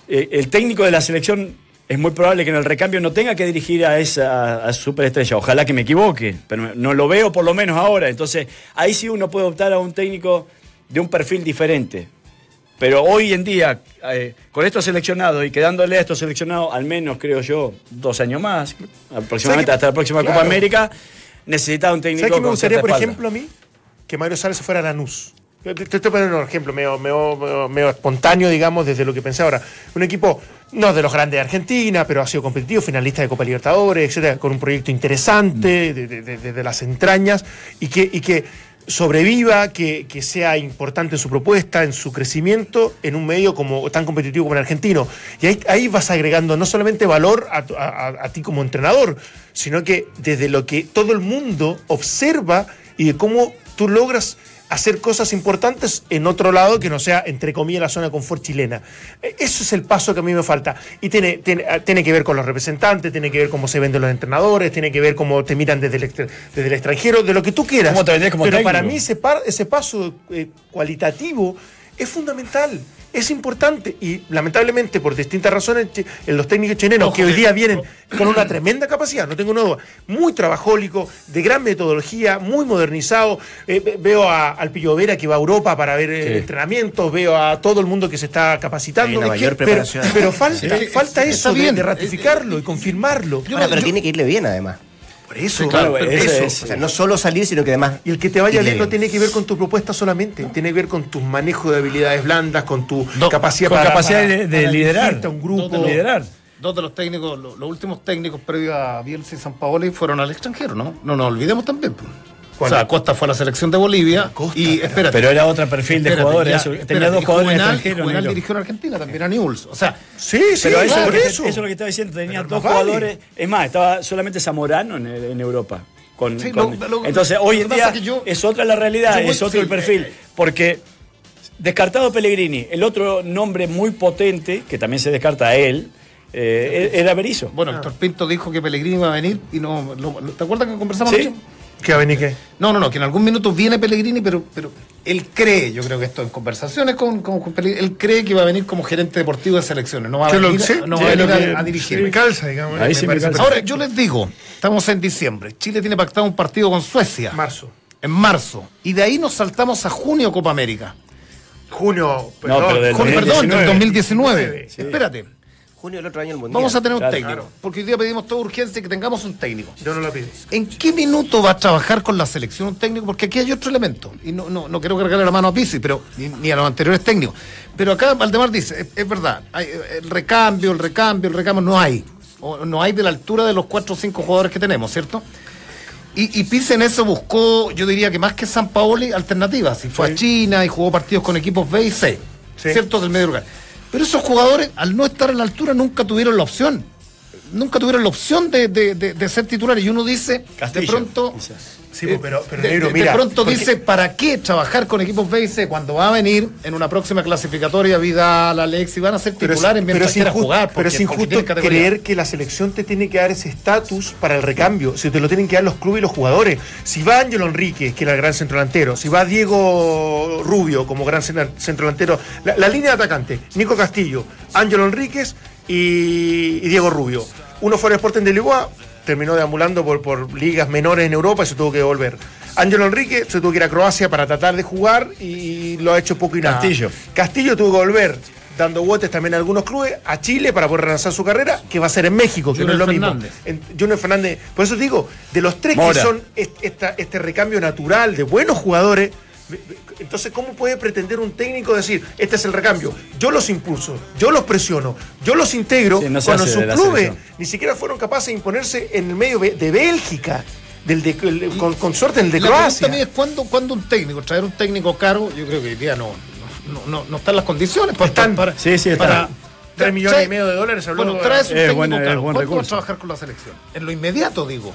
eh, el técnico de la selección es muy probable que en el recambio no tenga que dirigir a esa a superestrella. Ojalá que me equivoque, pero no lo veo por lo menos ahora. Entonces, ahí sí uno puede optar a un técnico de un perfil diferente. Pero hoy en día, eh, con estos seleccionados y quedándole a estos seleccionados, al menos creo yo, dos años más, aproximadamente hasta la próxima Copa. América, necesita un técnico ¿Sabes qué me gustaría, por ejemplo, a mí? Que Mario Sala se fuera a Lanús. Te, te estoy poniendo un ejemplo medio, medio- medio- espontáneo, digamos, desde lo que pensé ahora. Un equipo, no de los grandes de Argentina, pero ha sido competitivo, finalista de Copa Libertadores, etcétera, con un proyecto interesante, de- de- de- desde las entrañas, y que, y que sobreviva, que, que sea importante en su propuesta, en su crecimiento, en un medio como tan competitivo como el argentino. Y ahí, ahí vas agregando no solamente valor a- a ti como entrenador, sino que desde lo que todo el mundo observa y de cómo tú logras hacer cosas importantes en otro lado que no sea, entre comillas, la zona de confort chilena. Eh, Eso es el paso que a mí me falta. Y tiene, tiene, ah, tiene que ver con los representantes, tiene que ver cómo se venden los entrenadores, tiene que ver cómo te miran desde el, desde el extranjero, de lo que tú quieras. Cómo te vendés como Pero técnico. para mí ese, par- ese paso eh, cualitativo es fundamental. Es importante y lamentablemente por distintas razones en los técnicos chilenos Ojo que hoy día vienen con una tremenda capacidad, no tengo duda, muy trabajólico, de gran metodología, muy modernizado. Eh, ve- veo a- al Pillo Vera que va a Europa para ver eh, Sí. entrenamientos, veo a todo el mundo que se está capacitando. Hay una mayor que- preparación. pero falta, Sí, falta eso de- bien. de, ratificarlo y confirmarlo. Ahora, pero yo- tiene que irle bien además. Por eso, claro, pero eso eso. es- O sea, no solo salir, sino que además. Y el que te vaya bien no tiene que ver con tu propuesta solamente, tiene que ver con tu manejo de habilidades blandas, con tu Do- capacidad con para, capacidad para- de- para liderar. a un grupo. Dos de los- liderar. Dos de los técnicos, lo- los, últimos técnicos previos a Bielsa y San Paoli fueron al extranjero, ¿no? No nos olvidemos también. pues. O sea, Costa fue a la selección de Bolivia Costa, y pero- espérate. Pero era otro perfil de espérate, jugadores. ya, eso. espérate, Tenía dos jugadores Juvenal- extranjeros. Juvenal negro. dirigió en Argentina, también a Newell's. O sea, Sí, sí, Pero eso, que- eso. eso es lo que estaba diciendo. Tenía Pero dos vale. jugadores. Es más, estaba solamente Zamorano en, en Europa. Con, Sí, con- lo- lo- entonces, lo hoy en día es que yo- es otra la realidad, es otro sí, el perfil. eh, eh. Porque descartado Pellegrini, el otro nombre muy potente, que también se descarta a él, eh, era Berizzo. bueno, Héctor Pinto dijo que Pellegrini iba a venir y no. lo- ¿Te acuerdas que conversamos Sí. anoche? ¿Qué va a venir qué? No, no, no, que en algún minuto viene Pellegrini, pero, pero él cree, yo creo que esto en conversaciones con, con- con Pellegrini, él cree que va a venir como gerente deportivo de selecciones, no va a Yo lo venir, sé, no sí, va a, venir que- a, a dirigir. sí, me calza, digamos. Ahí sí me calza. Ahora, yo les digo, estamos en diciembre, Chile tiene pactado un partido con Suecia Marzo. en marzo, y de ahí nos saltamos a junio Copa América. Junio, No, pero del Con, perdón, del 2019. 2019. Espérate, Junio del otro año el mundial. vamos a tener un Claro, técnico, claro. porque hoy día pedimos toda urgencia que tengamos un técnico. Yo no lo pido. ¿En qué minuto va a trabajar con la selección un técnico? Porque aquí hay otro elemento. Y no, no, no quiero cargarle la mano a Pizzi, pero, ni, ni a los anteriores técnicos. Pero acá Valdemar dice, es, es verdad, hay, eh, el recambio, el recambio, el recambio, no hay. O no hay de la altura de los cuatro o cinco jugadores que tenemos, ¿cierto? Y, y Pizzi en eso buscó, yo diría que más que San Paoli, alternativas. Y fue Sí. a China y jugó partidos con equipos B y C, Sí. ¿cierto? Del medio lugar. Pero esos jugadores, al no estar a la altura, nunca tuvieron la opción. Nunca tuvieron la opción de, de- de- de ser titulares. Y uno dice, Castillo, de pronto, quizás. Sí, pues, pero, pero de, negro, de- mira. de pronto porque- dice, ¿para qué trabajar con equipos B y C cuando va a venir en una próxima clasificatoria Vidal, Alex y van a ser Pero es, titulares pero mientras es quiera injusto, jugar? pero porque- es porque injusto creer que la selección te tiene que dar ese estatus para el recambio. Si te lo tienen que dar los clubes y los jugadores. Si va Ángelo Enrique, que era el gran centro delantero, si va Diego Rubio como gran cen- centro delantero, la, la línea de atacante, Nico Castillo, Ángelo Enríquez y, y Diego Rubio. Uno fue al Sporting de Lisboa, terminó deambulando por, por ligas menores en Europa y se tuvo que volver. Ángelo Enrique se tuvo que ir a Croacia para tratar de jugar y lo ha hecho poco y nada. Castillo. Castillo tuvo que volver dando botes también a algunos clubes, a Chile para poder relanzar su carrera, que va a ser en México, que Junior no es lo mismo. Fernández. En- Junior Fernández. Por eso te digo, de los tres Mora. que son est- esta- este recambio natural de buenos jugadores, entonces, ¿cómo puede pretender un técnico decir, este es el recambio? Yo los impulso, yo los presiono, yo los integro, Sí, no cuando sus la clubes ni siquiera fueron capaces de imponerse en el medio de Bélgica, del de- el- con, con suerte en el de La pregunta Croacia. también es ¿cuándo, cuándo un técnico, traer un técnico caro, yo creo que hoy día no, no, no, no están las condiciones para, Están. para, Sí, sí, están. para- Tres tra- millones trae- y medio de dólares habló Bueno, traes un técnico buen- es caro. buen ¿Cuánto va a trabajar con la selección? En lo inmediato, digo.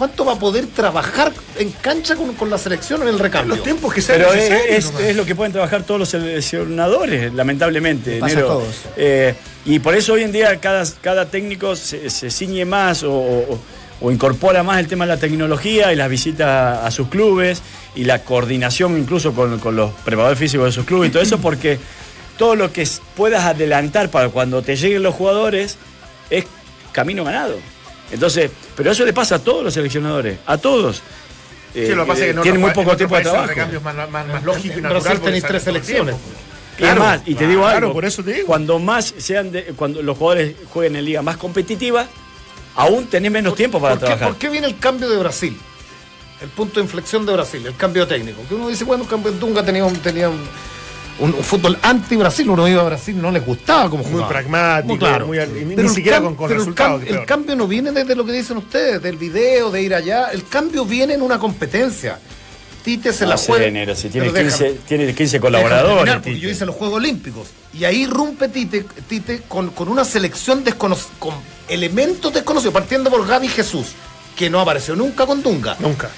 ¿Cuánto va a poder trabajar en cancha con, con la selección en el recambio? los tiempos que sean Pero es, lo que pueden trabajar todos los seleccionadores, lamentablemente. pasa a todos. Eh, y por eso hoy en día cada, cada técnico se, se ciñe más o, o- o incorpora más el tema de la tecnología y las visitas a sus clubes y la coordinación incluso con, con los preparadores físicos de sus clubes y todo eso porque todo lo que puedas adelantar para cuando te lleguen los jugadores es camino ganado. Entonces, pero eso le pasa a todos los seleccionadores, a todos. Sí, Eh, lo que pasa es que en tienen otros muy poco tiempo de el trabajo. es más, más- más lógico y En natural. Brasil sale tres el selecciones. tiempo. Y además, y te digo claro, algo, por eso te digo. cuando más sean de- cuando los jugadores jueguen en liga más competitiva, aún tenés menos tiempo para ¿Por qué, trabajar. por qué viene el cambio de Brasil? El punto de inflexión de Brasil, el cambio técnico. Que uno dice, bueno, cambio Dunga tenía un, tenía un, un- un fútbol anti-Brasil, uno iba a Brasil, no les gustaba como Muy jugaba. pragmático, claro. muy y ni siquiera con- con pero el resultados, cam- El, cambio no viene desde lo que dicen ustedes, del video, de ir allá. El cambio viene en una competencia. Tite se No la sé, juega. Nero, si tiene Pero 15, déjame- tiene 15 déjame colaboradores. terminar, Tite. yo hice los Juegos Olímpicos. Y ahí rompe Tite, Tite con, con una selección descono- con elementos desconocidos, partiendo por Gaby Jesús, que no apareció nunca con Dunga. Nunca.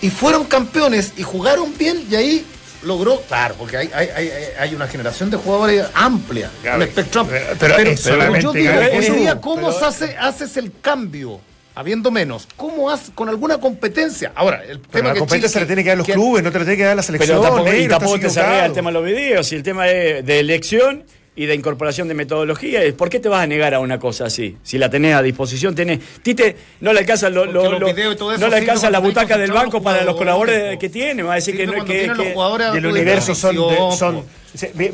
y fueron campeones y jugaron bien y ahí logró, claro, porque hay, hay, hay, hay una generación de jugadores amplia, Gaby, un espectro amplio. pero- pero yo digo, Gaby, hoy día, ¿cómo hace, haces el cambio? Habiendo menos, ¿cómo haces con alguna competencia? Ahora, el Pero tema la que competencia se Chile- la tiene que dar los que- clubes, no te la tiene que dar la selección. Pero tampoco, y tampoco te equivocado. el tema de los videos, y el tema de, de elección y de incorporación de metodología. ¿Por qué te vas a negar a una cosa así? Si la tenés a disposición, tenés. Tite, no le alcanza, lo- lo- los lo- no le alcanza la butaca del banco los para los colaboradores que tiene. Va a decir que no que, los que- jugadores a del tu universo son, de- mi-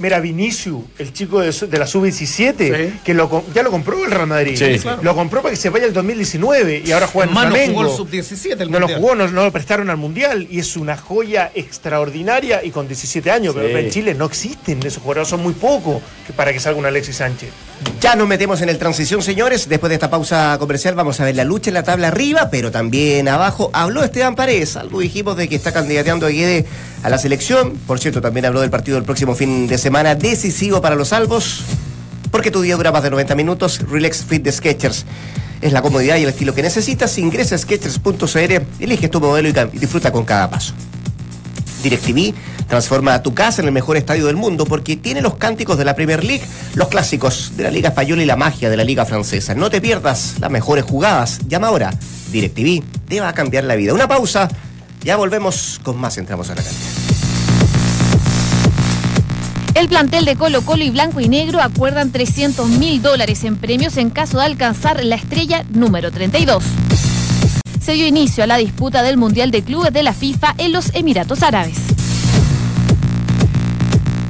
mira Vinicius el chico de, la sub-17 Sí. que lo, ya lo compró el Real Madrid Sí, claro. lo compró para que se vaya el 2019 y ahora juega en Hermano, Flamengo jugó el sub-17 el no lo jugó no, no lo prestaron al mundial y es una joya extraordinaria y con 17 años Sí. pero en Chile no existen esos jugadores son muy pocos para que salga un Alexis Sánchez Ya nos metemos en el transición, señores. Después de esta pausa comercial vamos a ver la lucha en la tabla arriba, pero también abajo. Habló Esteban Paredes, algo dijimos de que está candidateando a Guede a la selección. Por cierto, también habló del partido del próximo fin de semana, decisivo para los salvos, porque tu día dura más de 90 minutos. Relax Fit de Sketchers. Es la comodidad y el estilo que necesitas. Ingresa a sketchers.cl, elige tu modelo y disfruta con cada paso. DirecTV transforma tu casa en el mejor estadio del mundo porque tiene los cánticos de la Premier League, los clásicos de la Liga Española y la magia de la Liga Francesa. No te pierdas las mejores jugadas. Llama ahora. DirecTV te va a cambiar la vida. Una pausa. Ya volvemos con más. Entramos a la cancha. El plantel de Colo Colo y Blanco y Negro acuerdan 300 mil dólares en premios en caso de alcanzar la estrella número 32. Se dio inicio a la disputa del Mundial de Clubes de la FIFA en los Emiratos Árabes.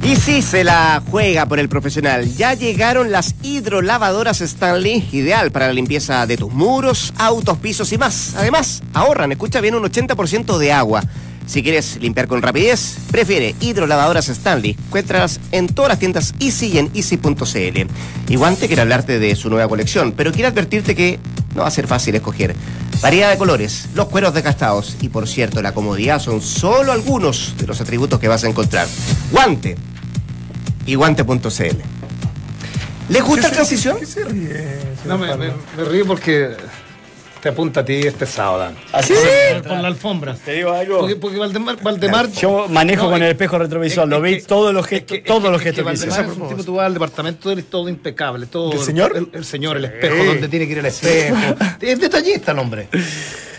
Y si se la juega por el profesional, ya llegaron las hidrolavadoras Stanley, ideal para la limpieza de tus muros, autos, pisos y más. Además, ahorran, escucha bien, un 80% de agua. Si quieres limpiar con rapidez, prefiere hidrolavadoras Stanley. Encuéntralas en todas las tiendas Easy y en easy.cl. Y Guante quiere hablarte de su nueva colección, pero quiere advertirte que no va a ser fácil escoger. Variedad de colores, los cueros desgastados y por cierto la comodidad son solo algunos de los atributos que vas a encontrar. Guante y guante.cl. ¿Les gusta la transición? ¿Qué se ríe? No, me, me- me río porque te apunta a ti este sábado. ¿Así? Por la alfombra. Te digo algo. Porque, porque Valdemar, Valdemar Yo manejo No, con es- el espejo retrovisor, es- lo es vi que- todos los es gestos, que- todos es los que- gestos que es que hizo. Valdemar es un tipo, tú vas al departamento de él, todo impecable, todo. ¿Del señor? El, el señor, el espejo, Sí. donde tiene que ir el espejo. Es detallista el hombre.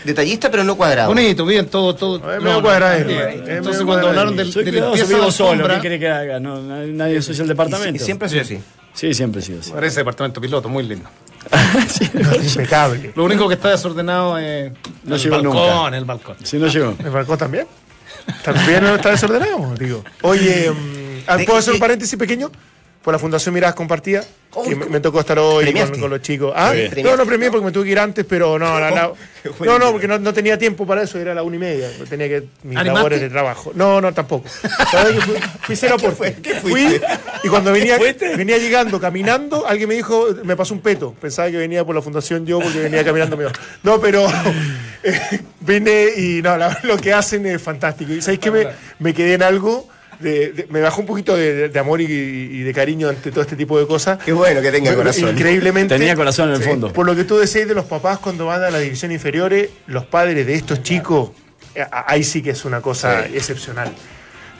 Detallista pero no cuadrado. Bonito, bien, todo, todo. Es es medio Entonces cuando hablaron del, Soy de limpieza de solo, alfombra, ¿qué quiere que haga? No, nadie, ensucia el departamento. Y siempre ha sido así. Sí, siempre ha sido así. parece departamento piloto, muy lindo. impecable Lo único que está desordenado es No el balcón, nunca. el balcón. Si no llegó. ¿El balcón también? ¿También no está desordenado? Digo. Oye, mm, ¿puedo hacer un paréntesis pequeño? Por la Fundación Miradas Compartidas, que me, me tocó estar hoy con, con los chicos. ¿Ah? No, no premié porque me tuve que ir antes, pero no, la- la- no, no, porque no, no tenía tiempo para eso, era la una y media, tenía que mis ¿Animaste? labores de trabajo. No, no, tampoco. ¿Sabes que fui, fui cero aporte. Fui y cuando venía, venía llegando, caminando, alguien me dijo, me pasó un peto. Pensaba que venía por la fundación yo porque venía caminando mejor. No, pero eh, vine y no, la- lo que hacen es fantástico. ¿Y sabéis que me, me quedé en algo? De- de- me bajó un poquito de, de amor y, y de cariño ante todo este tipo de cosas. Qué bueno que tenga corazón. Increíblemente. Tenía corazón en el fondo. Por lo que tú decís de los papás cuando van a la división inferiores, los padres de estos chicos, ahí sí que es una cosa excepcional.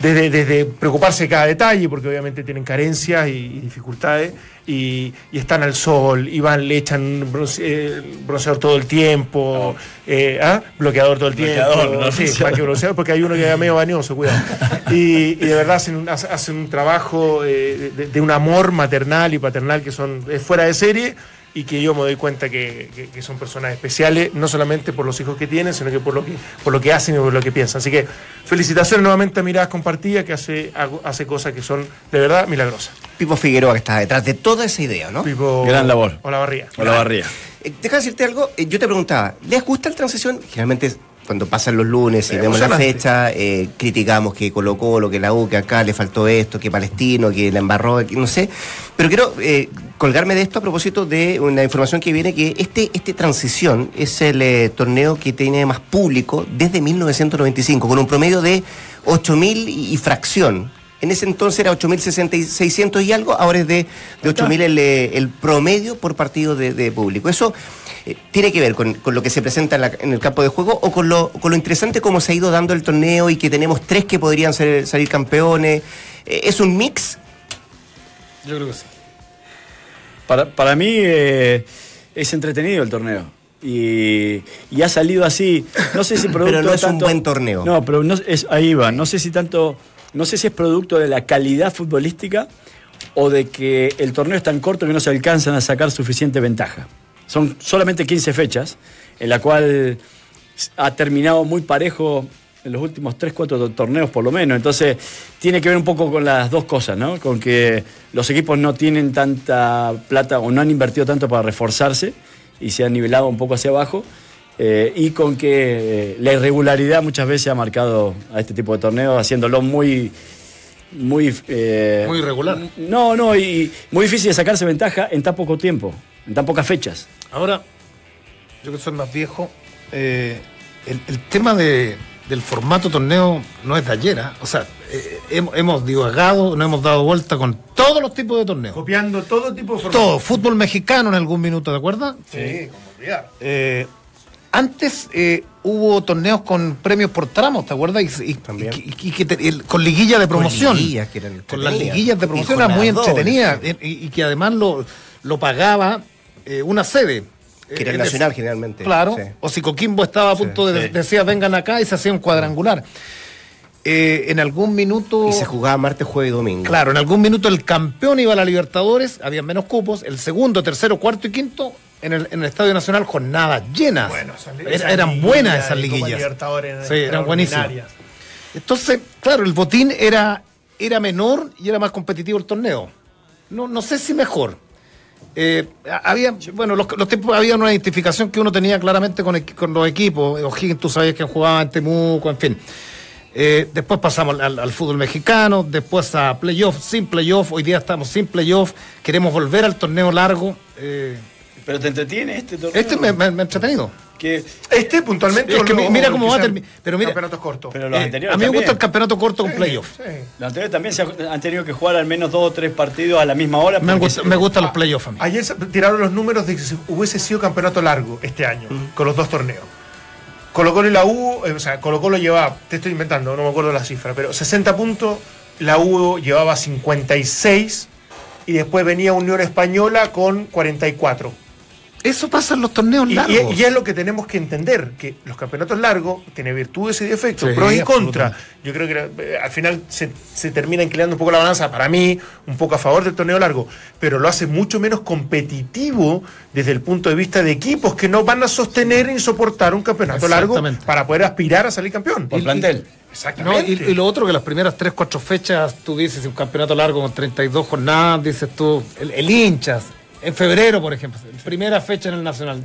Desde, desde preocuparse de cada detalle, porque obviamente tienen carencias y, y dificultades, y, y están al sol, y van, le echan bronce- eh, bronceador todo el tiempo, eh, ¿ah? bloqueador todo el Bloqueador, tiempo. no sí, más que bronceador, porque hay uno que es medio bañoso, cuidado. Y, y de verdad hacen un, hace- hacen un trabajo eh, de, de un amor maternal y paternal que son es fuera de serie y que yo me doy cuenta que, que- que son personas especiales, no solamente por los hijos que tienen, sino que por lo que, por lo que hacen y por lo que piensan. Así que felicitaciones nuevamente a Miradas Compartidas, que hace, hace cosas que son de verdad milagrosas. Pipo Figueroa que está detrás de toda esa idea, ¿no? Tipo, Gran labor. O la barría. O la barría. Eh, Deja decirte algo, eh, yo te preguntaba, ¿les gusta el transición? Generalmente cuando pasan los lunes y Es vemos la fecha, eh, criticamos que Colo Colo, que la U, que acá le faltó esto, que Palestino, que la embarró, que no sé. Pero quiero eh, colgarme de esto a propósito de una información que viene que este, este transición es el eh, torneo que tiene más público desde 1995, con un promedio de 8.000 y, y fracción. En ese entonces era 8.600 y algo, ahora es de, de 8.000 el, eh, el promedio por partido de, de público. Eso eh, tiene que ver con, con lo que se presenta en, la- en el campo de juego o con lo, con lo interesante como se ha ido dando el torneo y que tenemos tres que podrían ser- salir campeones. Eh, ¿Es un mix? Yo creo que sí. Para, para mí eh, es entretenido el torneo. Y, y ha salido así. No sé si producto Pero no es un buen torneo. No, pero no, es, ahí va. No sé si tanto. No sé si es producto de la calidad futbolística o de que el torneo es tan corto que no se alcanzan a sacar suficiente ventaja. Son solamente 15 fechas, en la cual ha terminado muy parejo en los últimos 3, 4 torneos por lo menos. Entonces, tiene que ver un poco con las dos cosas, ¿no? Con que los equipos no tienen tanta plata o no han invertido tanto para reforzarse y se han nivelado un poco hacia abajo. Eh, y con que eh, la irregularidad muchas veces ha marcado a este tipo de torneos, haciéndolo muy. Muy, eh, Muy irregular. No, no, y muy difícil de sacarse ventaja en tan poco tiempo, en tan pocas fechas. Ahora, yo que soy más viejo, eh, el, el tema de, del formato torneo no es de ayer. ¿ah? O sea, eh, hemos, hemos divagado, nos hemos dado vuelta con todos los tipos de torneos. Copiando todo tipo de formato. Todo, fútbol mexicano en algún minuto, ¿de acuerdo? Sí, como olvidar. Eh, antes eh, hubo torneos con premios por tramos, ¿te acuerdas? Y, y- También. y- y que te- el- con liguilla de promoción. liguillas que eran Con las liguillas de promoción era muy entretenida. Y, que además lo, lo pagaba eh, una sede. Que era Eh, el en nacional generalmente. Claro. Sí. O si Coquimbo estaba a punto de decía vengan acá y se hacía un cuadrangular. Eh, en algún minuto. Y se jugaba martes, jueves y domingo. Claro, en algún minuto el campeón iba a la Libertadores, había menos cupos, el segundo, tercero, cuarto y quinto en el, en el Estadio Nacional jornadas llenas. Bueno, esas Era- eran buenas esas liguillas. Sí, eran buenísimas. Entonces, claro, el botín era, era menor y era más competitivo el torneo. No, no sé si mejor. Eh, había, bueno, los, los tiempos había una identificación que uno tenía claramente con, con los equipos. O'Higgins, tú sabías que jugaba en Temuco, en fin. Eh, después pasamos al, al fútbol mexicano, después a playoff, sin playoff. Hoy día estamos sin playoff. Queremos volver al torneo largo. Eh, Pero te entretiene este torneo. este me, me- me ha entretenido. Que, Este puntualmente. Es que lo- mira cómo va a terminar. Pero mira, Campeonatos cortos. pero los eh, anteriores a mí me gusta el campeonato corto con playoff. Sí. Los anteriores también se ha- han tenido que jugar al menos dos o tres partidos a la misma hora. Me, gusta, se- me gustan los playoffs a mí. Ayer tiraron los números de que hubiese sido campeonato largo este año, con los dos torneos. Colo Colo y la U, eh, o sea, Colo Colo llevaba, te estoy inventando, no me acuerdo la cifra, pero 60 puntos, la U llevaba 56 y después venía Unión Española con 44. Eso pasa en los torneos Y, largos. y- y es lo que tenemos que entender, que los campeonatos largos tienen virtudes y defectos, Sí, pros y contras. Yo creo que eh, al final se, se termina inclinando un poco la balanza, para mí, un poco a favor del torneo largo, pero lo hace mucho menos competitivo desde el punto de vista de equipos que no van a sostener y soportar un campeonato largo Exactamente. para poder aspirar a salir campeón. Por plantel. No, y, Exactamente. y lo otro que las primeras 3, 4 fechas, tú dices, un campeonato largo con 32 jornadas, dices tú, el, el hinchas, en febrero, por ejemplo, primera fecha en el Nacional.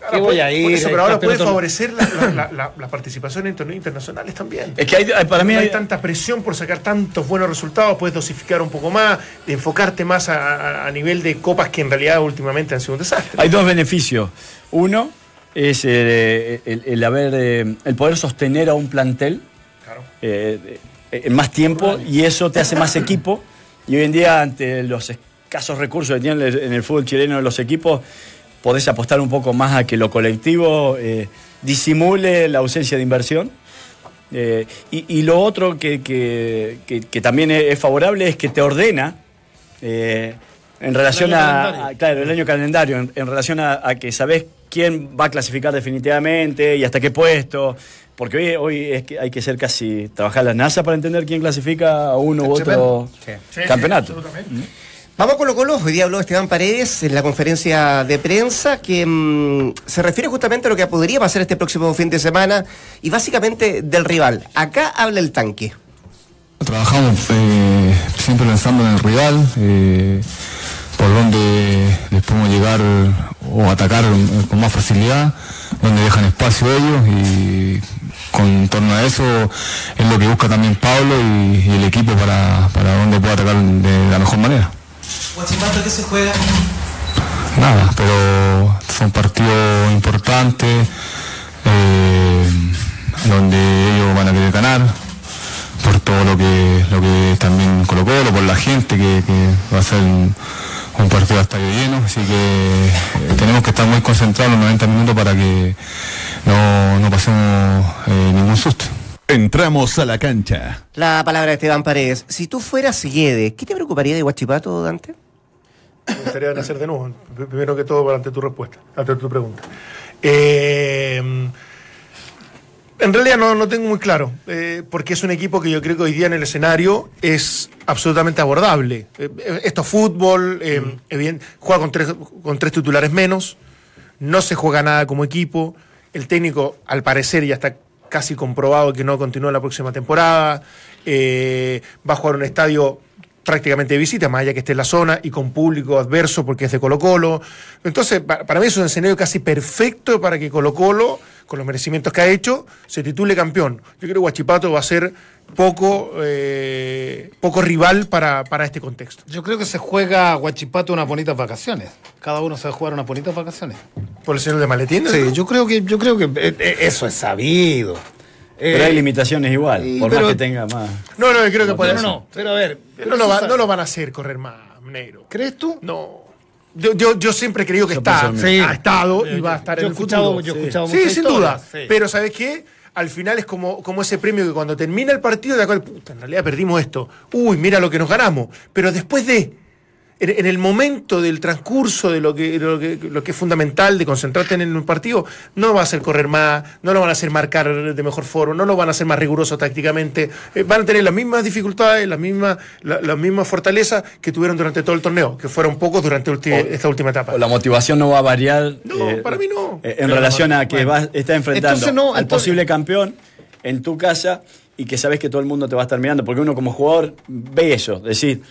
Ahora ¿Qué voy puede- a ir? por eso, pero ahora puede favorecer la, la- la- la- la participación en torneos internacionales también. Es que hay, hay- para mí no hay hay, tanta presión por sacar tantos buenos resultados, puedes dosificar un poco más, enfocarte más a, a- a nivel de copas que en realidad últimamente han sido un desastre. hay dos beneficios. Uno es eh, el, el haber, eh, el poder sostener a un plantel Claro. eh, en más tiempo y eso te hace más equipo. Y hoy en día, ante los escasos recursos que tienen en el fútbol chileno los equipos, podés apostar un poco más a que lo colectivo eh, disimule la ausencia de inversión. Eh, y, y lo otro que, que- que- que también es favorable es que te ordena eh, en relación a, Claro, el año calendario, en, en relación a, a que sabés quién va a clasificar definitivamente y hasta qué puesto. Porque hoy, hoy es que hay que ser casi trabajar la NASA para entender quién clasifica a uno u otro Sí. campeonato. Vamos con Colo Colo. Hoy día habló Esteban Paredes en la conferencia de prensa que mm, se refiere justamente a lo que podría pasar este próximo fin de semana y básicamente del rival. Acá habla el tanque. Trabajamos eh, siempre pensando en el rival, eh, por donde les podemos llegar o atacar con más facilidad, donde dejan espacio ellos y con torno a eso es lo que busca también Pablo y, y el equipo para, para donde pueda atacar de la mejor manera. Guachipato, ¿qué se juega? Nada, pero son partidos importantes eh, donde ellos van a querer ganar, por todo lo que, lo que también Colo Colo, por la gente que, va a ser un, un partido a estadio lleno, así que eh, tenemos que estar muy concentrados los 90 minutos para que no, no pasemos eh, ningún susto. Entramos a la cancha. La palabra de Esteban Paredes. Si tú fueras Guede, ¿qué te preocuparía de Guachipato, Dante? Me gustaría nacer de nuevo, pr- primero que todo, ante tu respuesta, ante tu pregunta. Eh, en realidad no, no tengo muy claro, eh, porque es un equipo que yo creo que hoy día en el escenario es absolutamente abordable. Eh, esto es fútbol, eh, evident- juega con tres, con tres titulares menos, no se juega nada como equipo, el técnico al parecer ya está casi comprobado que no continúa la próxima temporada, eh, va a jugar un estadio prácticamente de visita, más allá que esté en la zona y con público adverso porque es de Colo Colo. Entonces, pa- para mí es un escenario casi perfecto para que Colo Colo, con los merecimientos que ha hecho, se titule campeón. Yo creo que Guachipato va a ser poco, eh, poco rival para, para este contexto. Yo creo que se juega Guachipato unas bonitas vacaciones. Cada uno se va a jugar unas bonitas vacaciones. ¿Por el señor de Maletín? Sí, ¿no? yo creo que, yo creo que eh, eh, eso es sabido. Pero Eh, hay limitaciones igual, y- por pero- más que tenga más. No, no, yo creo que puede no, no, pero a ver. No lo, va- no lo van a hacer correr más, negro. ¿Crees tú? No. Yo, yo, yo siempre he creído que Yo está, ha estado y va a estar yo en el escuchado- futuro. yo he Sí. escuchado Sí, muchas sin duda. sí. Pero ¿sabes qué? Al final es como, como ese premio que cuando termina el partido, de acuerdo, puta, en realidad perdimos esto. Uy, mira lo que nos ganamos. Pero después de, en, en el momento del transcurso de lo que, lo, que, lo que es fundamental de concentrarte en un partido, no lo va a hacer correr más, no lo van a hacer marcar de mejor forma, no lo van a hacer más riguroso tácticamente. Eh, van a tener las mismas dificultades, las mismas, la- las mismas fortalezas que tuvieron durante todo el torneo, que fueron pocos durante ulti- esta última etapa. O la motivación no va a variar. No, para mí no. eh, en relación a que vas, estás enfrentando Entonces no, al entonces- posible campeón en tu casa y que sabes que todo el mundo te va a estar mirando. Porque uno como jugador ve eso, decir,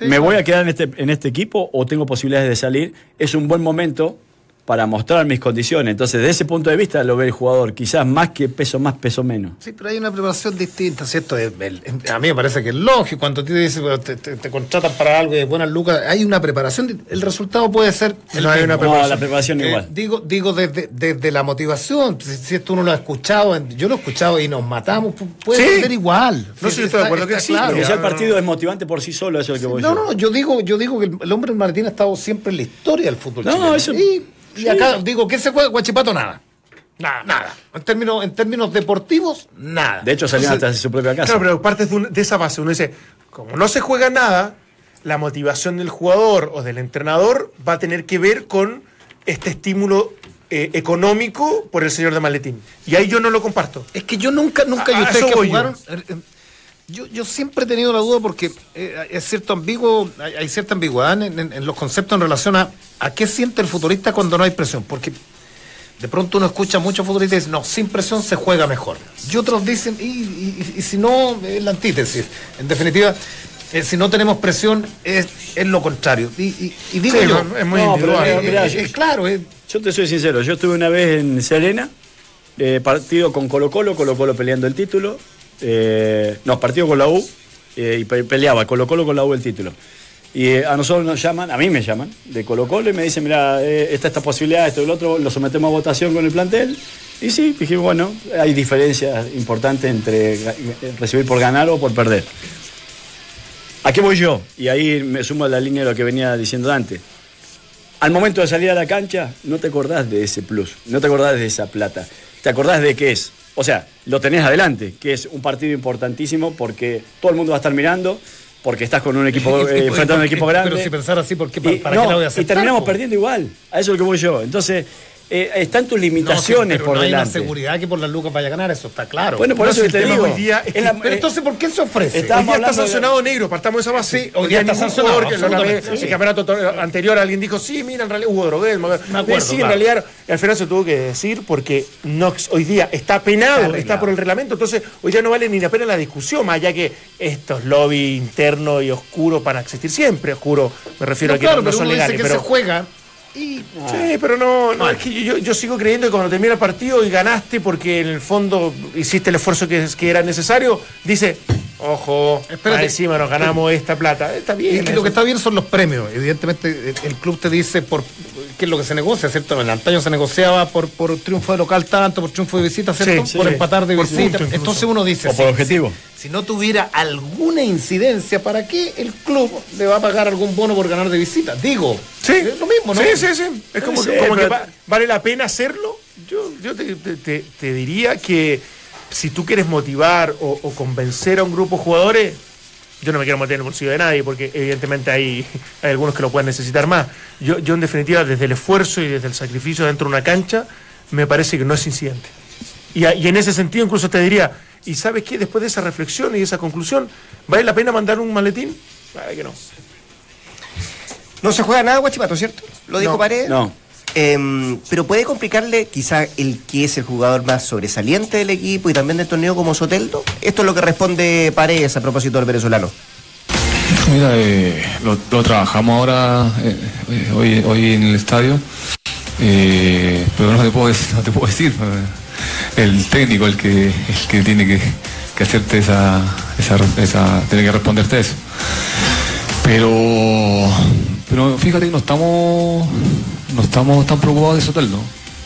¿me voy a quedar en este, en este equipo o tengo posibilidades de salir? Es un buen momento para mostrar mis condiciones. Entonces, desde ese punto de vista lo ve el jugador, quizás más que peso más, peso menos. Sí, pero hay una preparación distinta, ¿cierto? A mí me parece que es lógico. Cuando te dicen, bueno, te, te- te contratan para algo de buenas lucas, hay una preparación. El resultado puede ser. el No hay una No, la preparación Eh, igual. digo, digo desde, desde la motivación. Si, si esto uno lo ha escuchado, yo lo he escuchado y nos matamos, pu- puede Sí. ser igual. No, sí, estoy de acuerdo que sí, claro. Porque ya el no, no, partido es motivante por sí solo, eso es lo que voy No, yo. no, no, yo digo, yo digo que el, el hombre Martín ha estado siempre en la historia del fútbol No, chileno. eso- Y, y sí. acá digo, ¿qué se juega Guachipato? Nada. Nada, nada. En términos, en términos deportivos, nada. De hecho, salieron hasta de su propia casa. Claro, pero partes de, un- de esa base. Uno dice, como no se juega nada, la motivación del jugador o del entrenador va a tener que ver con este estímulo eh, económico por el señor de Maletín. Y ahí yo no lo comparto. Es que yo nunca, nunca, A- y ustedes que yo. Yo, yo siempre he tenido la duda porque eh, es cierto ambiguo, hay, hay cierta ambigüedad en, en- en los conceptos en relación a a qué siente el futbolista cuando no hay presión, porque de pronto uno escucha a muchos futbolistas y dicen, no, sin presión se juega mejor. Y otros dicen, y, y- y si no, es la antítesis. En definitiva, eh, si no tenemos presión, es, es lo contrario. Y, y- y digo Sí, yo, es muy No, individual. eh, mirá, eh, yo- es claro, eh, Yo te soy sincero, yo estuve una vez en Serena, eh, partido con Colo Colo, Colo Colo peleando el título, eh, no, partido con la U, eh, y pe- peleaba Colo Colo con la U el título. Y eh, a nosotros nos llaman, a mí me llaman, de Colo Colo, y me dicen, mira, está esta posibilidad, esto y lo otro, lo sometemos a votación con el plantel. Y sí, dije, bueno, hay diferencias importantes entre recibir por ganar o por perder. ¿A qué voy yo? Y ahí me sumo a la línea de lo que venía diciendo antes. Al momento de salir a la cancha, no te acordás de ese plus, no te acordás de esa plata. Te acordás de qué es. O sea, lo tenés adelante, que es un partido importantísimo porque todo el mundo va a estar mirando, porque estás con un equipo, Y- y- eh, enfrentando a un y- equipo pero grande. si pensara así, ¿por qué? ¿Para- Y- para no, qué la voy a Y aceptar, terminamos perdiendo igual. A eso es lo que voy yo. Entonces, eh, están tus No, sí, limitaciones pero por no hay delante. seguridad que por las lucas vaya a ganar, eso está claro. Bueno, por No, eso que te digo. hoy día es la- pero eh, entonces, ¿por qué se ofrece? está- Hoy día está de- sancionado negro, partamos de esa base. Sí, hoy día está sancionado, que vez, absolutamente. el campeonato to- anterior alguien dijo, sí, mira, en realidad hubo drogués. Me acuerdo, Sí, en realidad, al final se tuvo que decir porque Nox hoy día está penado, Está por el reglamento, entonces hoy día no vale ni la pena la discusión, más allá que estos lobbies internos y oscuros van a existir siempre. Oscuro, me refiero No, a que claro, no, no pero son uno dice legales. que pero, se juega y Sí, pero no, no, es que yo, yo sigo creyendo que cuando termina el partido y ganaste porque en el fondo hiciste el esfuerzo que, que era necesario, dice, ojo, Espérate. encima nos ganamos esta plata. Está bien. Es que lo que está bien son los premios. Evidentemente, el, el club te dice por qué es lo que se negocia, ¿cierto? En el antaño se negociaba por, por triunfo de local tanto, por triunfo de visita, ¿cierto? Sí, por sí. empatar de Por visita. Entonces uno dice, O por si- objetivo. Si, si no tuviera alguna incidencia, ¿para qué el club le va a pagar algún bono por ganar de visita? Digo, Sí, es lo mismo, ¿no? Sí, sí, sí. Es como, Sí, que, como que pero- va- vale la pena hacerlo. Yo, yo te, te- te- te diría que si tú quieres motivar o, o convencer a un grupo de jugadores, yo no me quiero meter en el bolsillo de nadie porque evidentemente hay, hay algunos que lo pueden necesitar más. Yo, yo en definitiva, desde el esfuerzo y desde el sacrificio dentro de una cancha, me parece que no es incidente. Y en ese sentido incluso te diría, ¿y sabes qué? Después de esa reflexión y esa conclusión, ¿vale la pena mandar un maletín? Vale que no. No se juega nada, Guachipato, ¿cierto? Lo dijo No, Paredes. No. Em, pero puede complicarle quizá el que es el jugador más sobresaliente del equipo y también del torneo como Soteldo. Esto es lo que responde Paredes a propósito del venezolano. Mira, eh, lo, trabajamos ahora, eh, eh, hoy, hoy en el estadio, pero no te puedo, dec- no te puedo decir. El técnico el que, el que tiene que, hacerte esa- tiene que responderte eso. Pero, pero fíjate que no estamos, no estamos tan preocupados de Soteldo.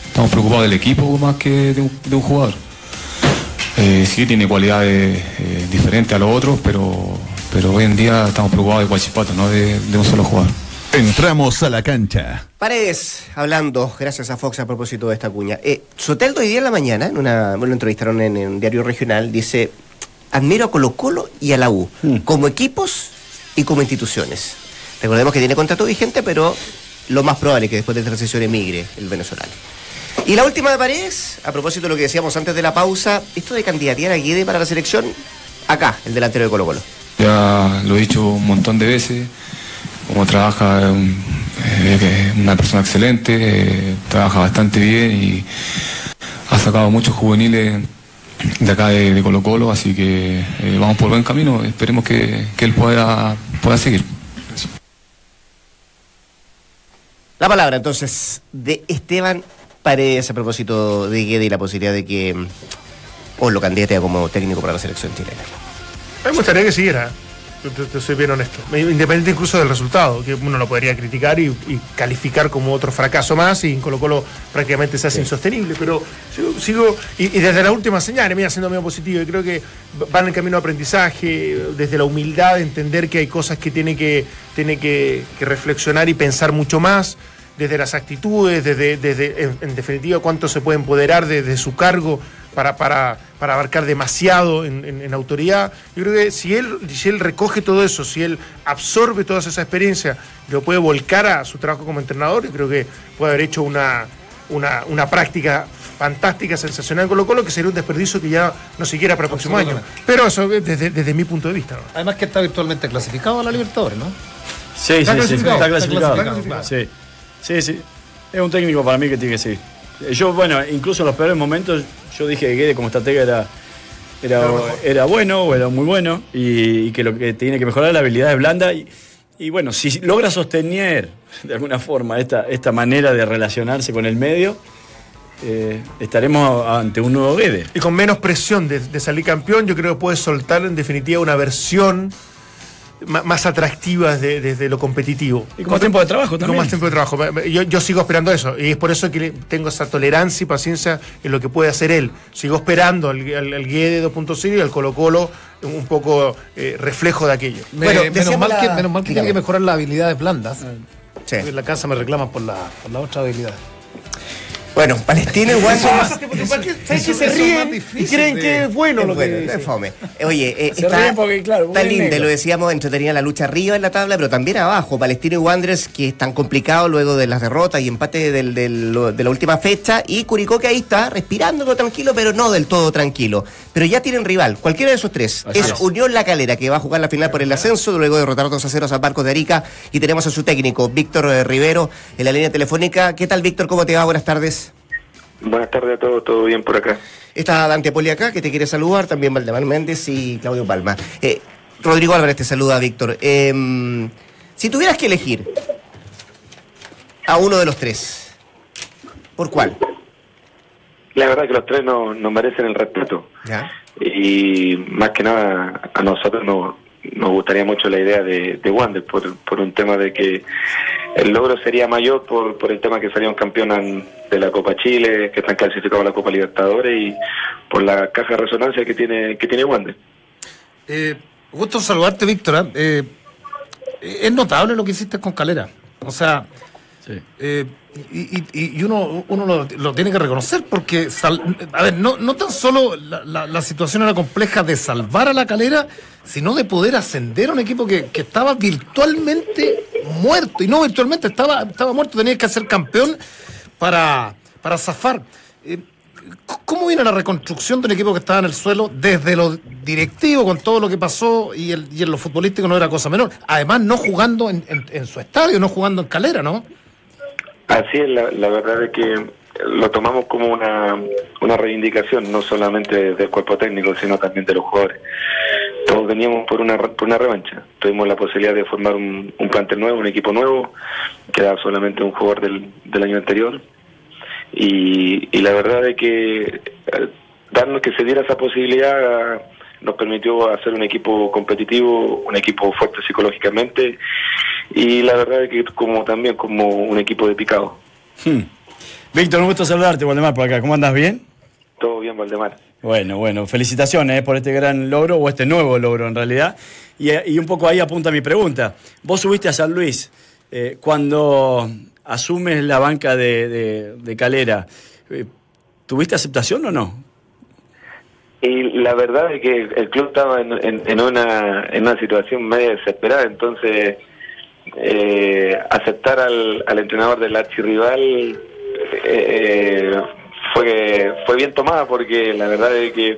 Estamos preocupados del equipo más que de un, de un jugador. Eh, sí tiene cualidades eh, diferentes a los otros, pero, pero hoy en día estamos preocupados de Guachipato, no de, de un solo jugador. Entramos a la cancha. Paredes, hablando, gracias a Fox a propósito de esta cuña. Eh, Soteldo hoy día en la mañana, en una, bueno, lo entrevistaron en, en un diario regional, dice, admiro a Colo Colo y a la U, como equipos y como instituciones. Recordemos que tiene contrato vigente, pero lo más probable es que después de transición emigre el venezolano. Y la última de Paredes, a propósito de lo que decíamos antes de la pausa, esto de candidatear a Guede para la selección, acá, el delantero de Colo Colo. Ya lo he dicho un montón de veces, como trabaja un- eh, una persona excelente, eh, trabaja bastante bien y ha sacado muchos juveniles de acá de, de Colo Colo, así que eh, vamos por buen camino, esperemos que, que él pueda, pueda seguir. La palabra entonces de Esteban Paredes a propósito de Guede y la posibilidad de que mm, o lo candidatea como técnico para la selección chilena. Me gustaría que siguiera. Te, te- te soy bien honesto. Independiente incluso del resultado, que uno lo podría criticar y, y calificar como otro fracaso más y en Colo Colo prácticamente se hace insostenible. Pero yo sigo, y, y desde la última señal, mira, siendo medio positivo, y creo que van en camino de aprendizaje, desde la humildad de entender que hay cosas que tiene que, tiene que, que reflexionar y pensar mucho más desde las actitudes, desde, desde en, en definitiva, cuánto se puede empoderar de, de su cargo para, para, para abarcar demasiado en, en- en autoridad. Yo creo que si él, si él recoge todo eso, si él absorbe toda esa experiencia y lo puede volcar a su trabajo como entrenador, yo creo que puede haber hecho una, una, una práctica fantástica, sensacional en Colo Colo, que sería un desperdicio que ya no siquiera para el próximo año. Pero eso es desde, desde mi punto de vista. ¿no? Además que está virtualmente clasificado a la Libertadores, ¿no? Sí, Está sí, sí, clasificado, está está clasificado. clasificado, Sí. Sí, sí. Es un técnico para mí que tiene que seguir. Yo, bueno, incluso en los peores momentos, yo dije que Guede como estratega era, era, era bueno o era muy bueno y, y que lo que tiene que mejorar es la habilidad es blanda. Y, y bueno, si logra sostener de alguna forma esta, esta manera de relacionarse con el medio, eh, estaremos ante un nuevo Guede. Y con menos presión de, de salir campeón, yo creo que puede soltar en definitiva una versión más atractiva de- desde lo competitivo. Y con más tiempo de trabajo también. Con más tiempo de trabajo. Yo, yo sigo esperando eso. Y es por eso que tengo esa tolerancia y paciencia en lo que puede hacer él. Sigo esperando al, al, al Guede 2.0 y al Colo Colo un poco eh, reflejo de aquello. Me- Bueno, menos, mal que, menos mal que tiene que mejorar las habilidades blandas. Sí. En la casa me reclaman por la, por la otra habilidad. Bueno, Palestino y. ¿Sabes que se eso ríen más y creen de- que es bueno Es lo bueno, que es fome. Oye, eh, está, porque, claro, está negro. lo decíamos, entretenida la lucha arriba en la tabla, pero también abajo. Palestino y Wanderers, que es tan complicado luego de las derrotas y empate del- del- de la última fecha. Y Curicó, que ahí está, respirando todo tranquilo, pero no del todo tranquilo. Pero ya tienen rival, cualquiera de esos tres. Así es es. Unión La Calera, que va a jugar la final por el ascenso, luego de derrotar 2 a 0 a San Marcos de Arica. Y tenemos a su técnico, Víctor eh, Rivero, en la línea telefónica. ¿Qué tal, Víctor? ¿Cómo te va? Buenas tardes. Buenas tardes a todos, todo bien por acá. Está Dante Poli acá, que te quiere saludar, también Valdemar Méndez y Claudio Palma. Eh, Rodrigo Álvarez te saluda, Víctor. Eh, si tuvieras que elegir a uno de los tres, ¿por cuál? La verdad que los tres nos, nos merecen el respeto ¿Ya? y más que nada a nosotros nos, nos gustaría mucho la idea de, de Wander por, por un tema de que el logro sería mayor por, por el tema que salieron campeonas de la Copa Chile, que están clasificados a la Copa Libertadores y por la caja de resonancia que tiene que tiene Wander. Eh, gusto saludarte, Víctor. ¿ah? Eh, es notable lo que hiciste con Calera. O sea, eh, y, uno, uno lo, tiene que reconocer porque, sal- a ver, no, no tan solo la, la- la situación era compleja de salvar a la calera, sino de poder ascender a un equipo que, que estaba virtualmente muerto. Y no virtualmente, estaba, estaba muerto, tenías que ser campeón para, para zafar. Eh, ¿Cómo viene la reconstrucción de un equipo que estaba en el suelo desde lo directivo, con todo lo que pasó y, el, y en lo futbolístico no era cosa menor? Además, no jugando en- en su estadio, no jugando en calera, ¿no? Así es, la, la verdad es que lo tomamos como una, una reivindicación, no solamente del cuerpo técnico, sino también de los jugadores. Todos veníamos por una, por una revancha. Tuvimos la posibilidad de formar un, plantel nuevo, un equipo nuevo, quedaba solamente un jugador del, del año anterior. Y, y la verdad es que eh, darnos que se diera esa posibilidad nos permitió hacer un equipo competitivo, un equipo fuerte psicológicamente y la verdad es que como también como un equipo de picado. Hmm. Víctor, un gusto saludarte, Waldemar, por acá. ¿Cómo andas? ¿Bien? Todo bien, Valdemar. Bueno, bueno, felicitaciones eh, por este gran logro, o este nuevo logro en realidad. Y, eh, y un poco ahí apunta mi pregunta. Vos subiste a San Luis, eh, cuando asumes la banca de, de- de Calera, eh, ¿tuviste aceptación o no? Y la verdad es que el club estaba en, en- en una, en una situación media desesperada, entonces eh, aceptar al, al entrenador del archirrival eh, fue, fue bien tomada porque la verdad es que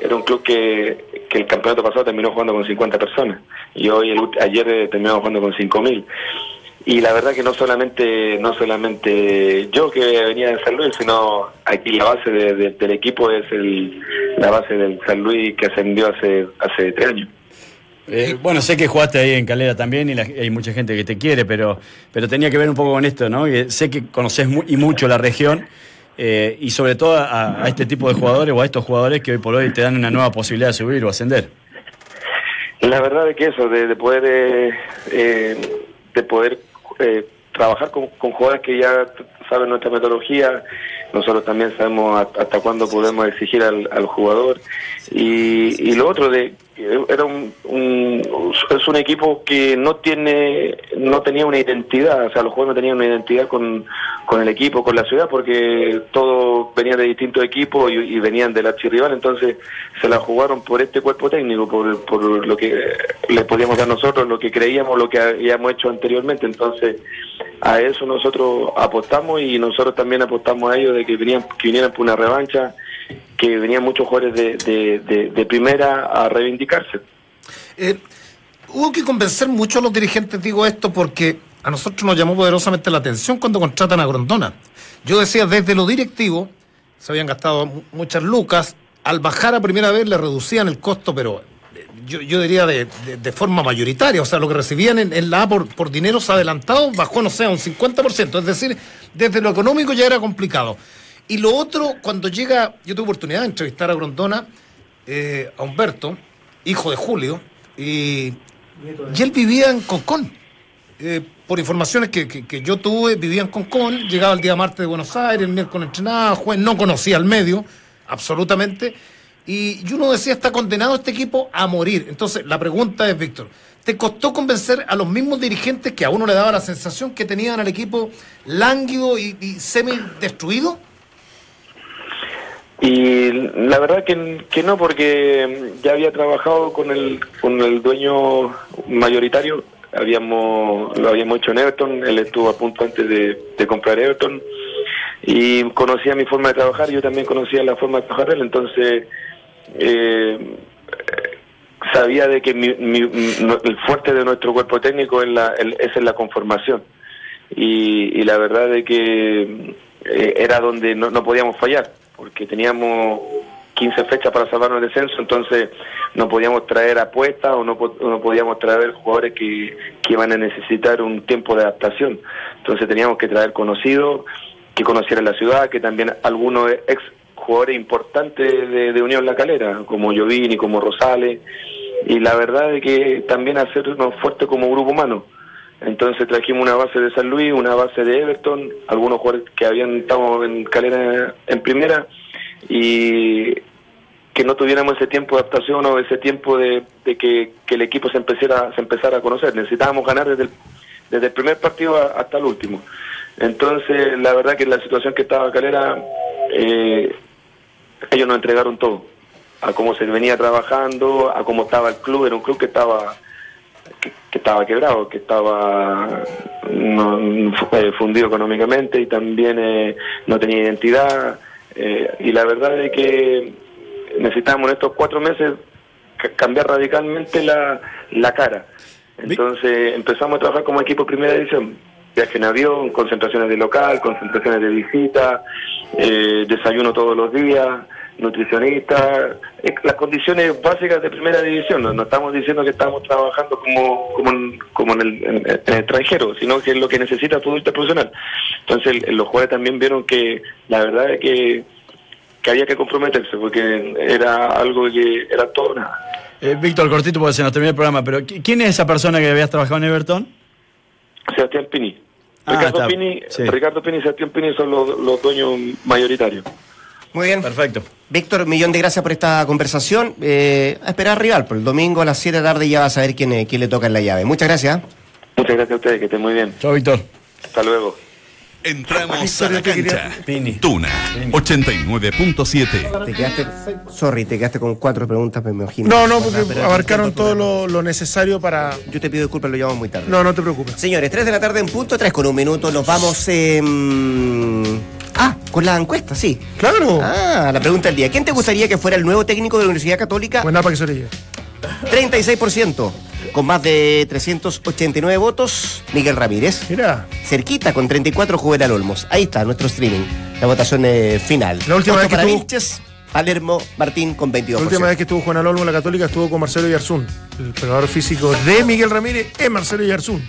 era un club que, el campeonato pasado terminó jugando con 50 personas y hoy el ayer eh, terminamos jugando con 5.000 y la verdad que no solamente no solamente yo que venía de San Luis sino aquí la base de- de- del equipo es el, la base del San Luis que ascendió hace hace tres años Eh, bueno, sé que jugaste ahí en Calera también y la- hay mucha gente que te quiere, pero, pero tenía que ver un poco con esto, ¿no? Sé que conoces mu- y mucho la región eh, y sobre todo a, a este tipo de jugadores o a estos jugadores que hoy por hoy te dan una nueva posibilidad de subir o ascender. La verdad es que eso, de, de poder eh, eh, de poder eh, trabajar con, con jugadores que ya saben nuestra metodología, nosotros también sabemos hasta cuándo podemos exigir al, al jugador y, y lo otro de era un, un- es un equipo que no tiene no tenía una identidad, o sea los jugadores no tenían una identidad con, con el equipo, con la ciudad porque todos venían de distintos equipos y, y venían del archirrival, entonces se la jugaron por este cuerpo técnico, por, por lo que le podíamos dar nosotros, lo que creíamos, lo que habíamos hecho anteriormente, entonces a eso nosotros apostamos y nosotros también apostamos a ellos de que venían que vinieran por una revancha, que venían muchos jugadores de, primera a reivindicarse. Eh, hubo que convencer mucho a los dirigentes, digo esto, porque a nosotros nos llamó poderosamente la atención cuando contratan a Grondona. Yo decía, desde lo directivo, se habían gastado mu- muchas lucas, al bajar a primera vez le reducían el costo, pero eh, yo, yo diría de, forma mayoritaria, o sea, lo que recibían en, la A por, por dineros adelantados bajó, no sé, un 50%, es decir, desde lo económico ya era complicado. Y lo otro, cuando llega, yo tuve oportunidad de entrevistar a Grondona, eh, a Humberto, hijo de Julio, y, y él vivía en Concón. Eh, por informaciones que, que- que yo tuve, vivía en Concón, llegaba el día martes de Buenos Aires, el miércoles entrenaba, juez, no conocía al medio, absolutamente. Y, y uno decía, está condenado este equipo a morir. Entonces, la pregunta es, Víctor, ¿te costó convencer a los mismos dirigentes que a uno le daba la sensación que tenían al equipo lánguido y, y semi-destruido? Y la verdad que, que no, porque ya había trabajado con el, con el dueño mayoritario, habíamos lo habíamos hecho en Everton, él estuvo a punto antes de, de comprar Everton. Y conocía mi forma de trabajar, yo también conocía la forma de trabajar él, entonces eh, sabía de que mi- mi- el fuerte de nuestro cuerpo técnico es, la, el- es la conformación. Y, y la verdad de que eh, era donde no, no podíamos fallar porque teníamos 15 fechas para salvarnos el descenso, entonces no podíamos traer apuestas o no, no podíamos traer jugadores que, que iban a necesitar un tiempo de adaptación. Entonces teníamos que traer conocidos que conocieran la ciudad, que también algunos ex jugadores importantes de, de Unión La Calera, como Giovini, como Rosales, y la verdad es que también hacernos fuertes como grupo humano. Entonces trajimos una base de San Luis, una base de Everton, algunos jugadores que habían estado en calera en primera y que no tuviéramos ese tiempo de adaptación o ese tiempo de, que, el equipo se empezara, se empezara a conocer. Necesitábamos ganar desde el, desde el primer partido hasta el último. Entonces, la verdad que la situación que estaba Calera, eh, ellos nos entregaron todo, a cómo se venía trabajando, a cómo estaba el club, era un club que estaba que, que estaba quebrado, que estaba no, eh, fundido económicamente y también eh, no tenía identidad. eh, y la verdad es que necesitábamos en estos cuatro meses ca- cambiar radicalmente la, la cara. Entonces empezamos a trabajar como equipo primera división. Viaje en avión, concentraciones de local, concentraciones de visita, eh, desayuno todos los días, nutricionista, eh, las condiciones básicas de primera división. No, no estamos diciendo que estamos trabajando como, como, en, como en, el, en- en el extranjero, sino que es lo que necesita todo este profesional. Entonces el- los jugadores también vieron que la verdad es que, que había que comprometerse, porque era algo que era todo nada. Eh, Víctor, cortito porque se nos terminó el programa, pero ¿qui- ¿quién es esa persona que habías trabajado en Everton? Sebastián Pini. Ah, Ricardo, está. Pini Sí. Ricardo Pini y Sebastián Pini son los, los dueños mayoritarios. Muy bien. Perfecto. Víctor, millón de gracias por esta conversación. Eh, a esperar rival, por el domingo a las 7 de la tarde ya vas a ver quién, eh, quién le toca en la llave. Muchas gracias. Muchas gracias a ustedes, que estén muy bien. Chao, Víctor. Hasta luego. Entramos a la cancha. Pini. Tuna 89.7. Te quedaste, sorry, te quedaste con cuatro preguntas, pero me imagino. No, no, porque Pero abarcaron todo lo, lo necesario para. Yo te pido disculpas, lo llamamos muy tarde. No, no te preocupes. Señores, 3 de la tarde en punto, 3 con un minuto. Nos vamos. eh, Ah, con la encuesta, sí. Claro. Ah, la pregunta del día. ¿Quién te gustaría que fuera el nuevo técnico de la Universidad Católica? Buena para que se le llegue. 36%. Con más de 389 votos, Miguel Ramírez. Mira. Cerquita, con 34, Juvenal Olmos. Ahí está, nuestro streaming. La votación eh, final. La última vez que para Vilches, Palermo, Martín con 22%. La última vez que estuvo Juan Alolmo en la Católica estuvo con Marcelo Yarzún. El preparador físico de Miguel Ramírez es Marcelo Yarzún.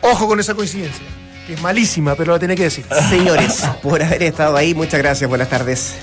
Ojo con esa coincidencia, que es malísima, pero la tiene que decir. Señores, por haber estado ahí, muchas gracias. Buenas tardes.